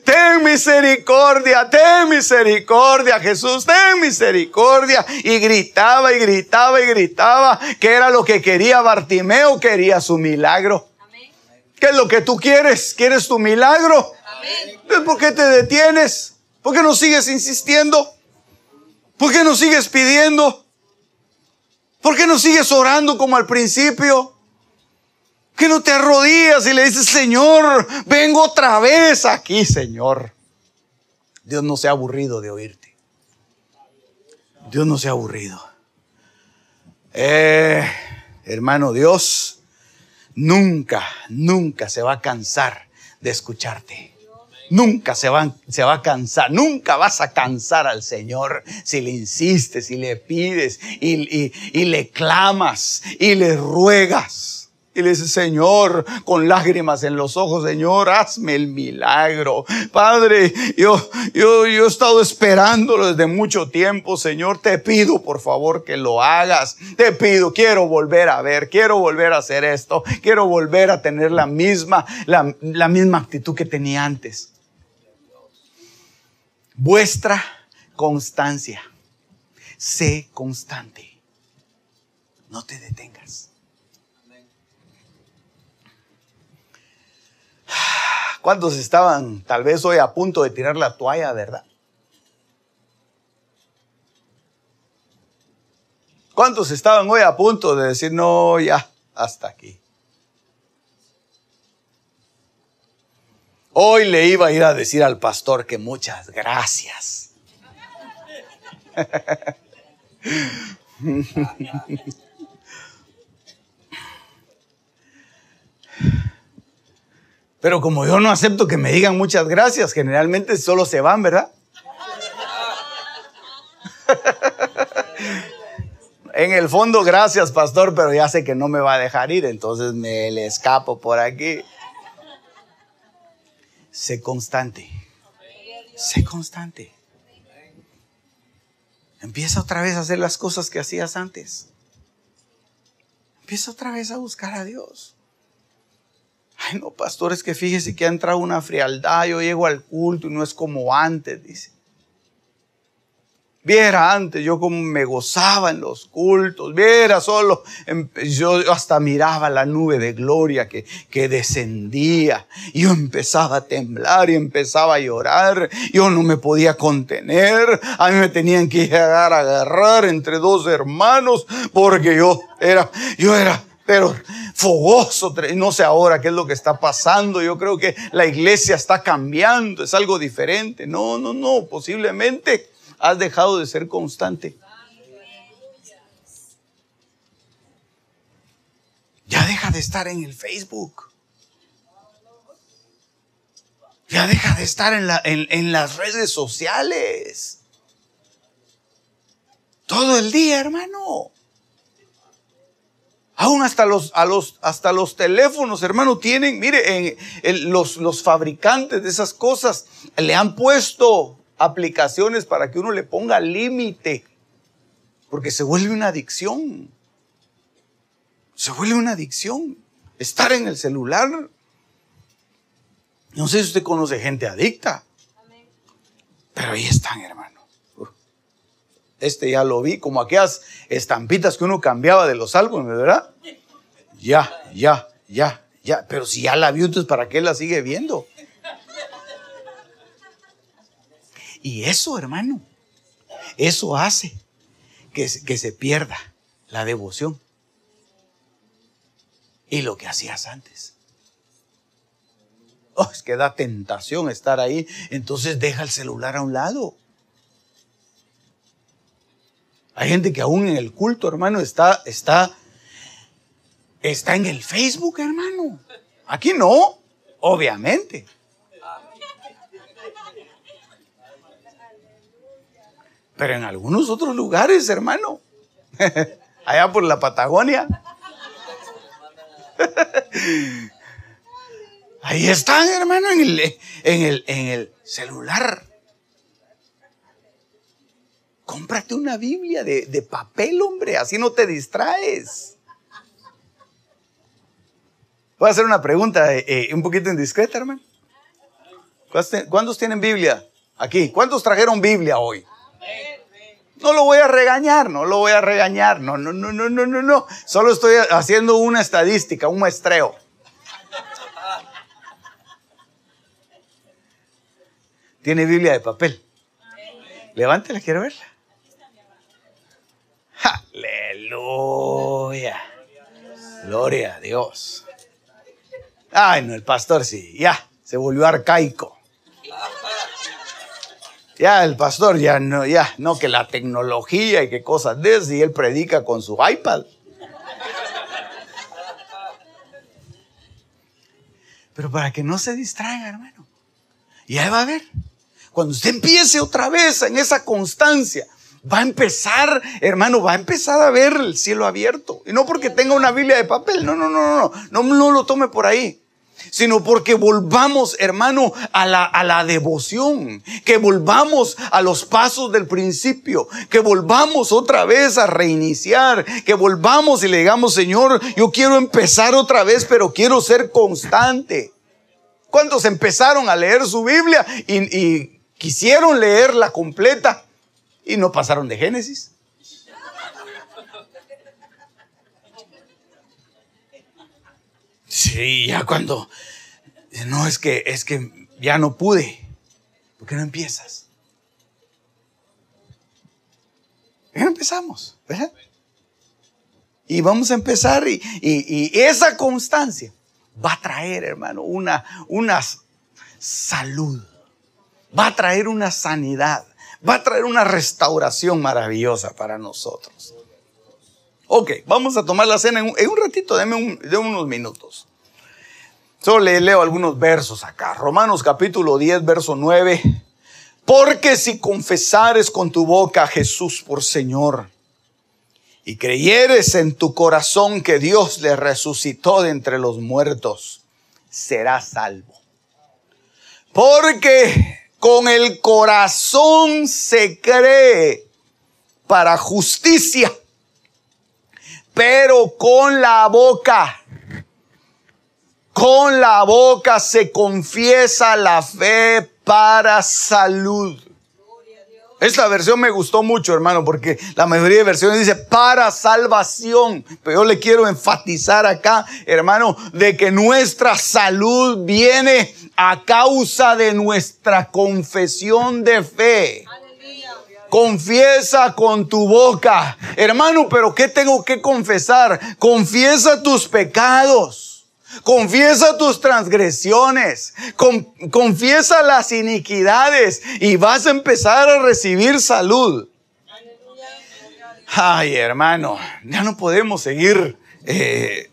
Ten misericordia, ten misericordia, Jesús, ten misericordia. Y gritaba y gritaba y gritaba que era lo que quería Bartimeo, quería su milagro. ¿Qué es lo que tú quieres? ¿Quieres tu milagro? Amén. ¿Por qué te detienes? ¿Por qué no sigues insistiendo? ¿Por qué no sigues pidiendo? ¿Por qué no sigues orando como al principio? ¿Qué no te arrodillas y le dices, Señor, vengo otra vez aquí, Señor? Dios no se ha aburrido de oírte. Dios no se ha aburrido. Eh, hermano Dios, nunca, nunca se va a cansar de escucharte. Nunca se va, se va a cansar, nunca vas a cansar al Señor si le insistes, si le pides y, y le clamas y le ruegas. Y le dice, Señor, con lágrimas en los ojos, Señor, hazme el milagro. Padre, yo, yo, yo he estado esperándolo desde mucho tiempo, Señor. Te pido, por favor, que lo hagas. Te pido, quiero volver a ver, quiero volver a hacer esto. Quiero volver a tener la misma, la, la misma actitud que tenía antes. Vuestra constancia. Sé constante. No te detengas. ¿Cuántos estaban tal vez hoy a punto de tirar la toalla, verdad? ¿Cuántos estaban hoy a punto de decir, no, ya, hasta aquí? Hoy le iba a ir a decir al pastor que muchas gracias. [LAUGHS] Pero como yo no acepto que me digan muchas gracias, generalmente solo se van, ¿verdad? [LAUGHS] en el fondo, gracias, pastor, pero ya sé que no me va a dejar ir, entonces me le escapo por aquí. Sé constante. Sé constante. Empieza otra vez a hacer las cosas que hacías antes. Empieza otra vez a buscar a Dios. Ay, no, pastores, que fíjese que ha entrado una frialdad. Yo llego al culto y no es como antes, dice. Viera antes yo como me gozaba en los cultos, viera solo, em, yo hasta miraba la nube de gloria que, que descendía. Yo empezaba a temblar y empezaba a llorar. Yo no me podía contener. A mí me tenían que llegar a agarrar entre dos hermanos porque yo era, yo era pero fogoso, no sé ahora qué es lo que está pasando, yo creo que la iglesia está cambiando, es algo diferente. No, no, no, posiblemente has dejado de ser constante. Ya deja de estar en el Facebook. Ya deja de estar en, en las redes sociales. Todo el día, hermano. Aún hasta los, a los, hasta los teléfonos, hermano, tienen, mire, en, los, los fabricantes de esas cosas le han puesto aplicaciones para que uno le ponga límite, porque se vuelve una adicción. Se vuelve una adicción. Estar en el celular. No sé si usted conoce gente adicta, pero ahí están, hermano. Este ya lo vi, como aquellas estampitas que uno cambiaba de los álbumes, ¿verdad? Ya, ya, ya, ya. Pero si ya la vio, entonces ¿para qué la sigue viendo? Y eso, hermano, eso hace que, se pierda la devoción y lo que hacías antes. Oh, es que da tentación estar ahí, entonces deja el celular a un lado. Hay gente que aún en el culto, hermano, está, está, está en el Facebook, hermano. Aquí no, obviamente. Pero en algunos otros lugares, hermano. [LAUGHS] Allá por la Patagonia. [LAUGHS] Ahí están, hermano, en el, en el, en el celular. Cómprate una Biblia de, papel, hombre, así no te distraes. Voy a hacer una pregunta eh, eh, un poquito indiscreta, hermano. ¿Cuántos tienen Biblia aquí? ¿Cuántos trajeron Biblia hoy? No lo voy a regañar, no lo voy a regañar, no, no, no, no, no, no, no. Solo estoy haciendo una estadística, un muestreo. Tiene Biblia de papel. Levántela, quiero verla. Aleluya. Gloria a Dios. Ay, no, el pastor sí, ya, se volvió arcaico. Ya el pastor ya no, ya, no, que la tecnología y qué cosas de eso, y él predica con su iPad. Pero para que no se distraiga, hermano. Ya va a ver. Cuando usted empiece otra vez en esa constancia, va a empezar, hermano, va a empezar a ver el cielo abierto. Y no porque tenga una Biblia de papel, no, no, no, no, no, no, lo tome por ahí. Sino porque volvamos, hermano, a la, a la devoción, que volvamos a los pasos del principio, que volvamos otra vez a reiniciar, que volvamos y le digamos, Señor, yo quiero empezar otra vez, pero quiero ser constante. ¿Cuántos empezaron a leer su Biblia y, y quisieron leerla completa y no pasaron de Génesis? Sí, ya cuando, no, es que, es que ya no pude. ¿Por qué no empiezas? Ya empezamos, ¿verdad? Y vamos a empezar y, esa constancia va a traer, hermano, una, una salud, va a traer una sanidad, va a traer una restauración maravillosa para nosotros. Ok, vamos a tomar la cena en un, ratito, déme de unos minutos. Solo le leo algunos versos acá. Romanos capítulo 10, verso 9. Porque si confesares con tu boca a Jesús por Señor y creyeres en tu corazón que Dios le resucitó de entre los muertos, serás salvo. Porque con el corazón se cree para justicia pero con la boca, con la boca se confiesa la fe para salud. Esta versión me gustó mucho, hermano, porque la mayoría de versiones dice para salvación. Pero yo le quiero enfatizar acá, hermano, de que nuestra salud viene a causa de nuestra confesión de fe. Confiesa con tu boca. Hermano, pero ¿qué tengo que confesar? Confiesa tus pecados. Confiesa tus transgresiones. confiesa las iniquidades y vas a empezar a recibir salud. Ay, hermano, ya no podemos seguir eh,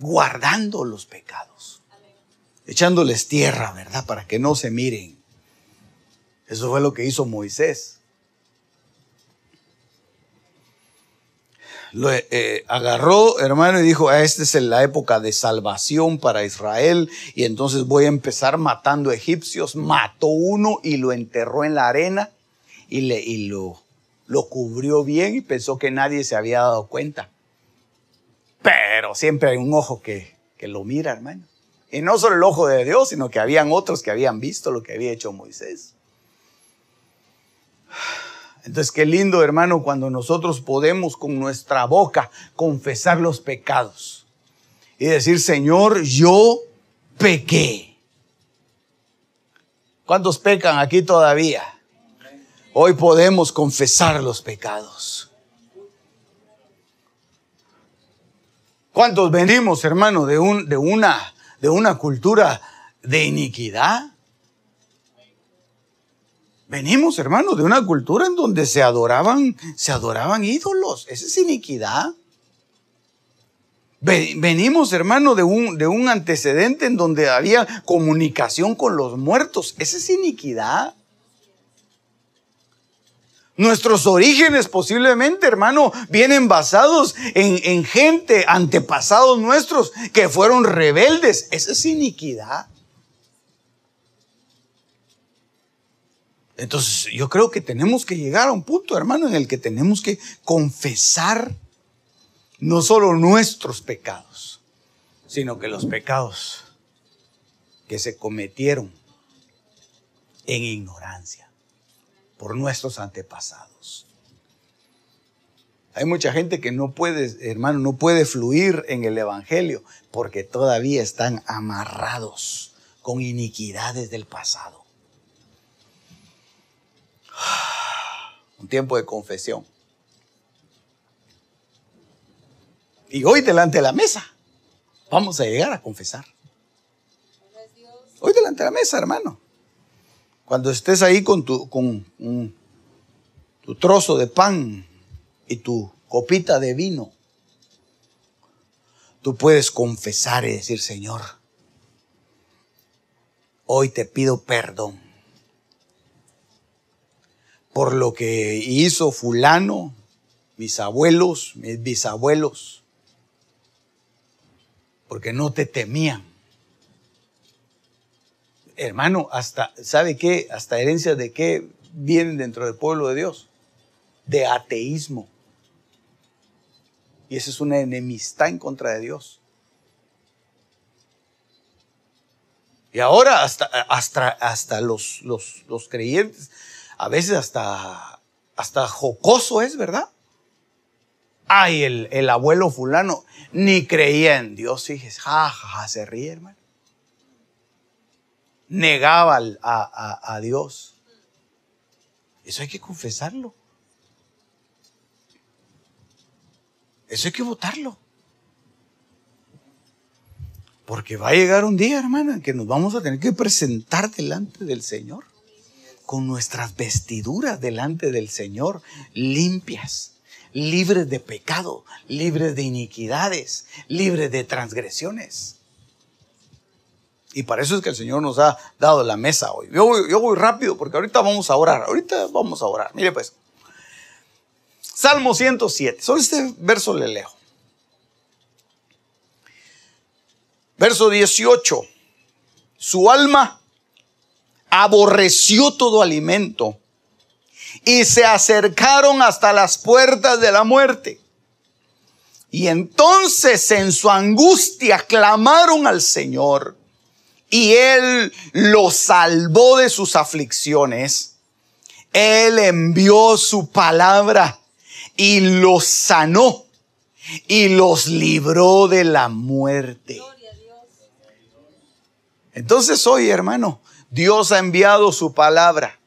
guardando los pecados, echándoles tierra, ¿verdad? Para que no se miren. Eso fue lo que hizo Moisés. Lo eh, agarró, hermano, y dijo, ah, esta es la época de salvación para Israel, y entonces voy a empezar matando egipcios. Mató uno y lo enterró en la arena y, le, y lo, lo cubrió bien y pensó que nadie se había dado cuenta. Pero siempre hay un ojo que, que lo mira, hermano. Y no solo el ojo de Dios, sino que habían otros que habían visto lo que había hecho Moisés. Entonces, qué lindo, hermano, cuando nosotros podemos con nuestra boca confesar los pecados y decir, Señor, yo pequé. ¿Cuántos pecan aquí todavía? Hoy podemos confesar los pecados. ¿Cuántos venimos, hermano, de, un, de, una, de una cultura de iniquidad? Venimos, hermano, de una cultura en donde se adoraban, se adoraban ídolos. Esa es iniquidad. Venimos, hermano, de un, de un antecedente en donde había comunicación con los muertos. Esa es iniquidad. Nuestros orígenes posiblemente, hermano, vienen basados en, en gente, antepasados nuestros, que fueron rebeldes. Esa es iniquidad. Entonces yo creo que tenemos que llegar a un punto, hermano, en el que tenemos que confesar no solo nuestros pecados, sino que los pecados que se cometieron en ignorancia por nuestros antepasados. Hay mucha gente que no puede, hermano, no puede fluir en el Evangelio porque todavía están amarrados con iniquidades del pasado. [SIGHS] Un tiempo de confesión. Y hoy delante de la mesa vamos a llegar a confesar. Hoy delante de la mesa, hermano. Cuando estés ahí con tu, con, tu trozo de pan y tu copita de vino, tú puedes confesar y decir, Señor, hoy te pido perdón por lo que hizo fulano, mis abuelos, mis bisabuelos, porque no te temían. Hermano, hasta, ¿sabe qué? Hasta herencias de qué vienen dentro del pueblo de Dios? De ateísmo. Y esa es una enemistad en contra de Dios. Y ahora hasta, hasta, hasta los, los, los, creyentes, a veces hasta, hasta jocoso es, ¿verdad? Ay, el, el abuelo fulano ni creía en Dios, fíjese, ja, ja, se ríe, hermano. Negaba a, a Dios. Eso hay que confesarlo. Eso hay que votarlo. Porque va a llegar un día, hermana, en que nos vamos a tener que presentar delante del Señor. Con nuestras vestiduras delante del Señor limpias libres de pecado, libres de iniquidades, libres de transgresiones. Y para eso es que el Señor nos ha dado la mesa hoy. Yo voy, rápido porque ahorita vamos a orar. Ahorita vamos a orar. Mire pues. Salmo 107. Solo este verso le leo. Verso 18. Su alma aborreció todo alimento y se acercaron hasta las puertas de la muerte. Y entonces en su angustia clamaron al Señor y Él los salvó de sus aflicciones. Él envió su palabra y los sanó y los libró de la muerte. Entonces hoy, hermano, Dios ha enviado su palabra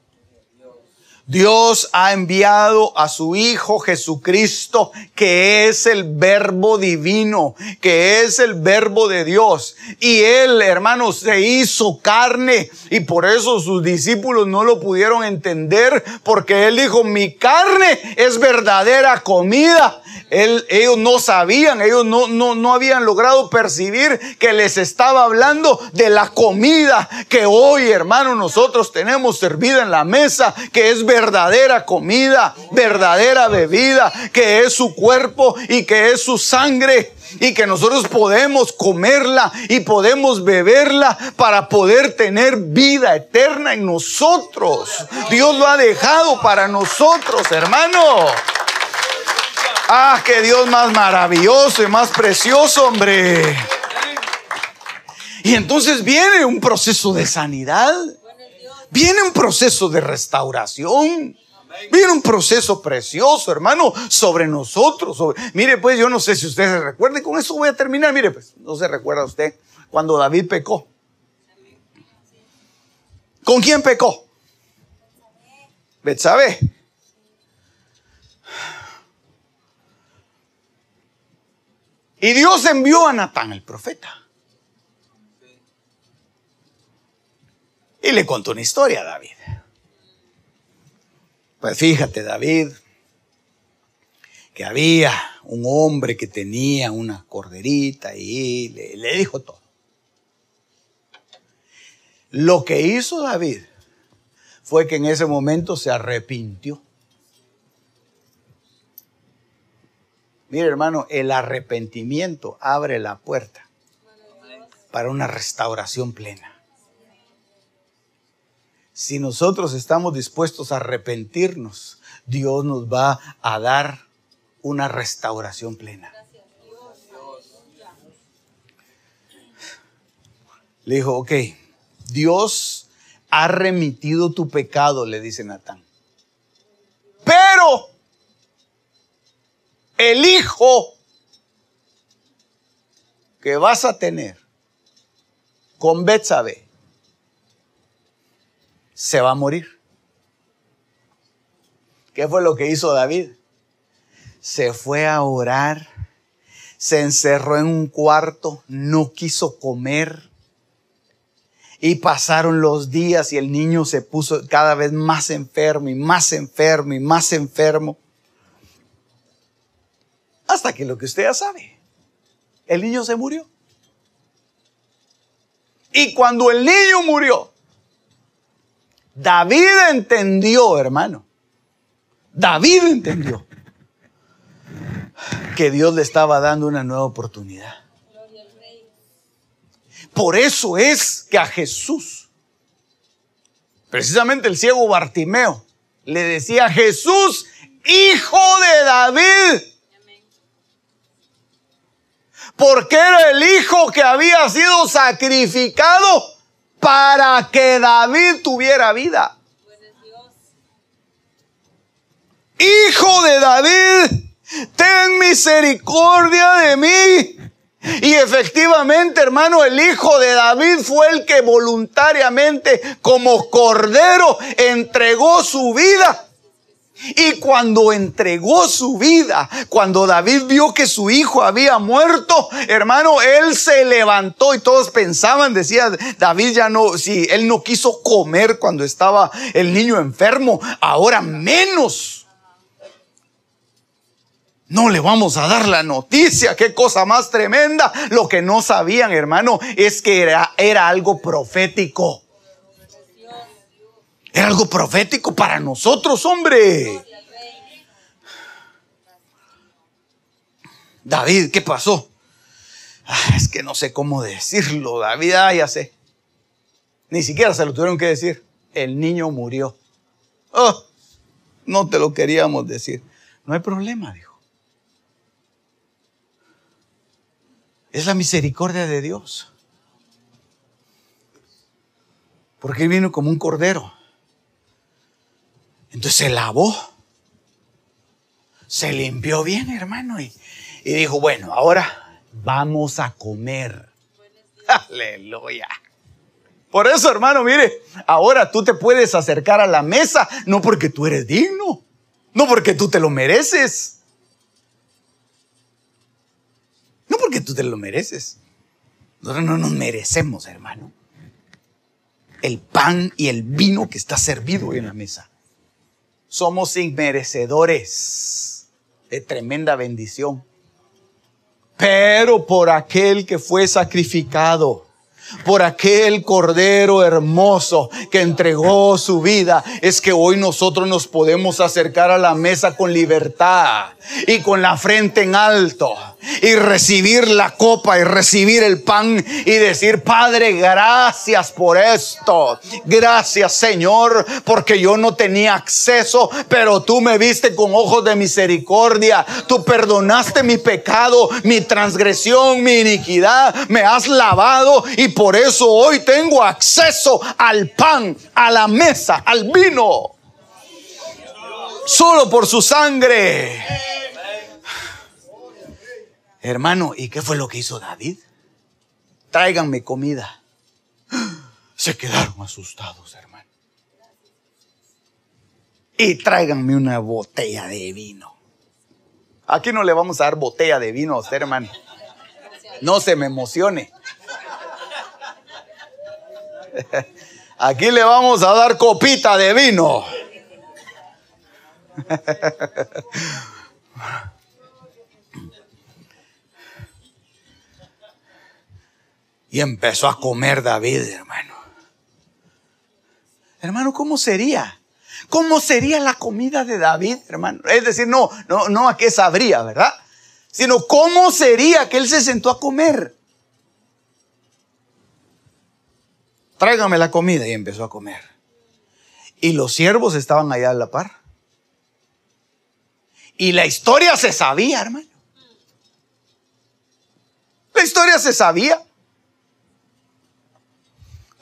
Dios ha enviado a su Hijo Jesucristo, que es el verbo divino, que es el verbo de Dios. Y Él, hermanos, se hizo carne y por eso sus discípulos no lo pudieron entender, porque Él dijo, mi carne es verdadera comida. ellos no sabían, ellos no, no, no habían logrado percibir que les estaba hablando de la comida que hoy, hermanos, nosotros tenemos servida en la mesa, que es verdadera verdadera comida, verdadera bebida, que es su cuerpo y que es su sangre y que nosotros podemos comerla y podemos beberla para poder tener vida eterna en nosotros. Dios lo ha dejado para nosotros, hermano. Ah, qué Dios más maravilloso y más precioso, hombre. Y entonces viene un proceso de sanidad. Viene un proceso de restauración. Viene un proceso precioso, hermano, sobre nosotros. Mire, pues yo no sé si usted se recuerda, y con eso voy a terminar. Mire, pues, no se recuerda usted cuando David pecó. ¿Con quién pecó? Betsabe. Y Dios envió a Natán, el profeta. Y le contó una historia a David. Pues fíjate, David, que había un hombre que tenía una corderita y le, dijo todo. Lo que hizo David fue que en ese momento se arrepintió. Mire hermano, el arrepentimiento abre la puerta para una restauración plena. Si nosotros estamos dispuestos a arrepentirnos, Dios nos va a dar una restauración plena. Le dijo, ok, Dios ha remitido tu pecado, le dice Natán. Pero el hijo que vas a tener con Betsabe se va a morir. ¿Qué fue lo que hizo David? Se fue a orar, se encerró en un cuarto, no quiso comer. Y pasaron los días y el niño se puso cada vez más enfermo y más enfermo y más enfermo. Hasta que lo que usted ya sabe, el niño se murió. Y cuando el niño murió, David entendió, hermano. David entendió que Dios le estaba dando una nueva oportunidad. Por eso es que a Jesús, precisamente el ciego Bartimeo, le decía, Jesús, hijo de David. Porque era el hijo que había sido sacrificado para que David tuviera vida. Hijo de David, ten misericordia de mí. Y efectivamente, hermano, el hijo de David fue el que voluntariamente, como cordero, entregó su vida y cuando entregó su vida, cuando David vio que su hijo había muerto, hermano, él se levantó y todos pensaban, decía David ya no, si él no quiso comer cuando estaba el niño enfermo, ahora menos. No le vamos a dar la noticia, qué cosa más tremenda. Lo que no sabían, hermano, es que era, era algo profético. Era algo profético para nosotros, hombre. David, ¿qué pasó? Ah, es que no sé cómo decirlo, David, ah, ya sé. Ni siquiera se lo tuvieron que decir. El niño murió. Oh, no te lo queríamos decir. No hay problema, dijo. Es la misericordia de Dios. Porque vino como un cordero. Entonces se lavó, se limpió bien, hermano, y, dijo, bueno, ahora vamos a comer. Aleluya. Por eso, hermano, mire, ahora tú te puedes acercar a la mesa, no porque tú eres digno, no porque tú te lo mereces. No porque tú te lo mereces. Nosotros no nos merecemos, hermano. El pan y el vino que está servido en la mesa somos inmerecedores de tremenda bendición. Pero por aquel que fue sacrificado, por aquel cordero hermoso que entregó su vida, es que hoy nosotros nos podemos acercar a la mesa con libertad y con la frente en alto y recibir la copa y recibir el pan y decir, Padre, gracias por esto. Gracias, Señor, porque yo no tenía acceso, pero tú me viste con ojos de misericordia. Tú perdonaste mi pecado, mi transgresión, mi iniquidad. Me has lavado y por eso hoy tengo acceso al pan, a la mesa, al vino. Solo por su sangre. Hermano, ¿y qué fue lo que hizo David? Tráiganme comida. Se quedaron asustados, hermano. Y tráiganme una botella de vino. Aquí no le vamos a dar botella de vino a usted, hermano. No se me emocione. [LAUGHS] Aquí le vamos a dar copita de vino. [LAUGHS] Y empezó a comer David, hermano. Hermano, ¿cómo sería? ¿Cómo sería la comida de David, hermano? Es decir, no, no, no a qué sabría, ¿verdad? Sino cómo sería que él se sentó a comer. Tráigame la comida y empezó a comer. Y los siervos estaban allá a la par. Y la historia se sabía, hermano. La historia se sabía.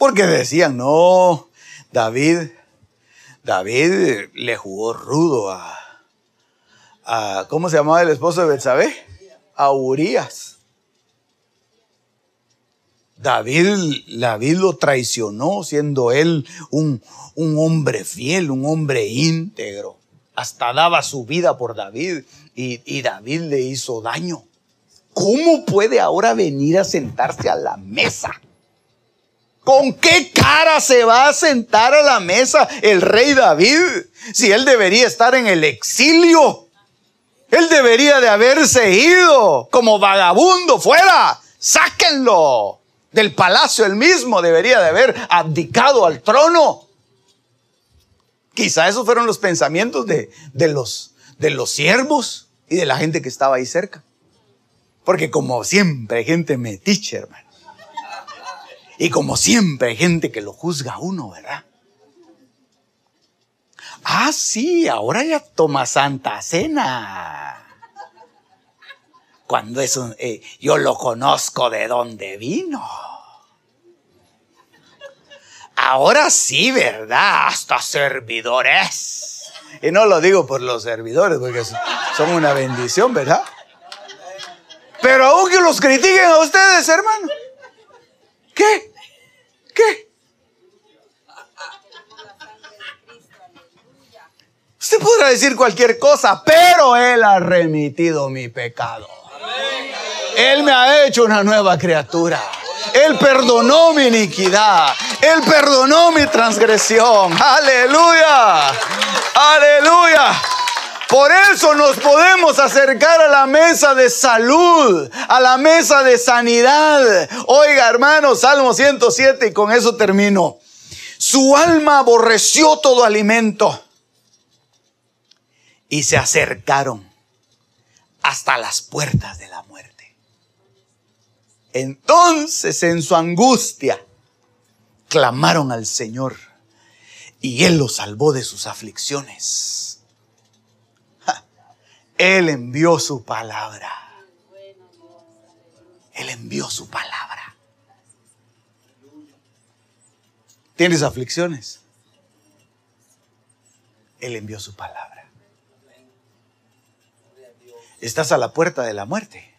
Porque decían, no, David, David le jugó rudo a, a ¿cómo se llamaba el esposo de Betsabé? A Urias. David, David lo traicionó siendo él un, un hombre fiel, un hombre íntegro. Hasta daba su vida por David y, y David le hizo daño. ¿Cómo puede ahora venir a sentarse a la mesa? ¿Con qué cara se va a sentar a la mesa el rey David si él debería estar en el exilio? Él debería de haberse ido como vagabundo fuera. Sáquenlo del palacio. Él mismo debería de haber abdicado al trono. Quizá esos fueron los pensamientos de, de los, de los siervos y de la gente que estaba ahí cerca. Porque como siempre gente metiche, hermano. Y como siempre hay gente que lo juzga a uno, ¿verdad? Ah, sí, ahora ya toma Santa Cena. Cuando es un... Eh, yo lo conozco de dónde vino. Ahora sí, ¿verdad? Hasta servidores. Y no lo digo por los servidores, porque son una bendición, ¿verdad? Pero aunque los critiquen a ustedes, hermano. ¿Qué? Usted podrá decir cualquier cosa, pero Él ha remitido mi pecado. Él me ha hecho una nueva criatura. Él perdonó mi iniquidad. Él perdonó mi transgresión. Aleluya. Aleluya. Por eso nos podemos acercar a la mesa de salud, a la mesa de sanidad. Oiga, hermano, Salmo 107 y con eso termino. Su alma aborreció todo alimento y se acercaron hasta las puertas de la muerte. Entonces en su angustia clamaron al Señor y Él los salvó de sus aflicciones. Él envió su palabra. Él envió su palabra. ¿Tienes aflicciones? Él envió su palabra. Estás a la puerta de la muerte.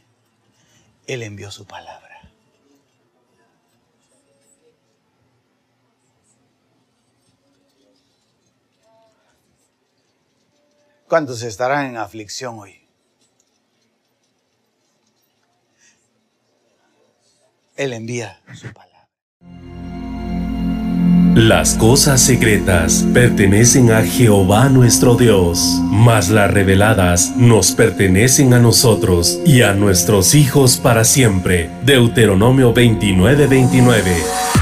Él envió su palabra. ¿Cuántos estarán en aflicción hoy? Él envía su palabra. Las cosas secretas pertenecen a Jehová nuestro Dios, mas las reveladas nos pertenecen a nosotros y a nuestros hijos para siempre. Deuteronomio 29:29. 29.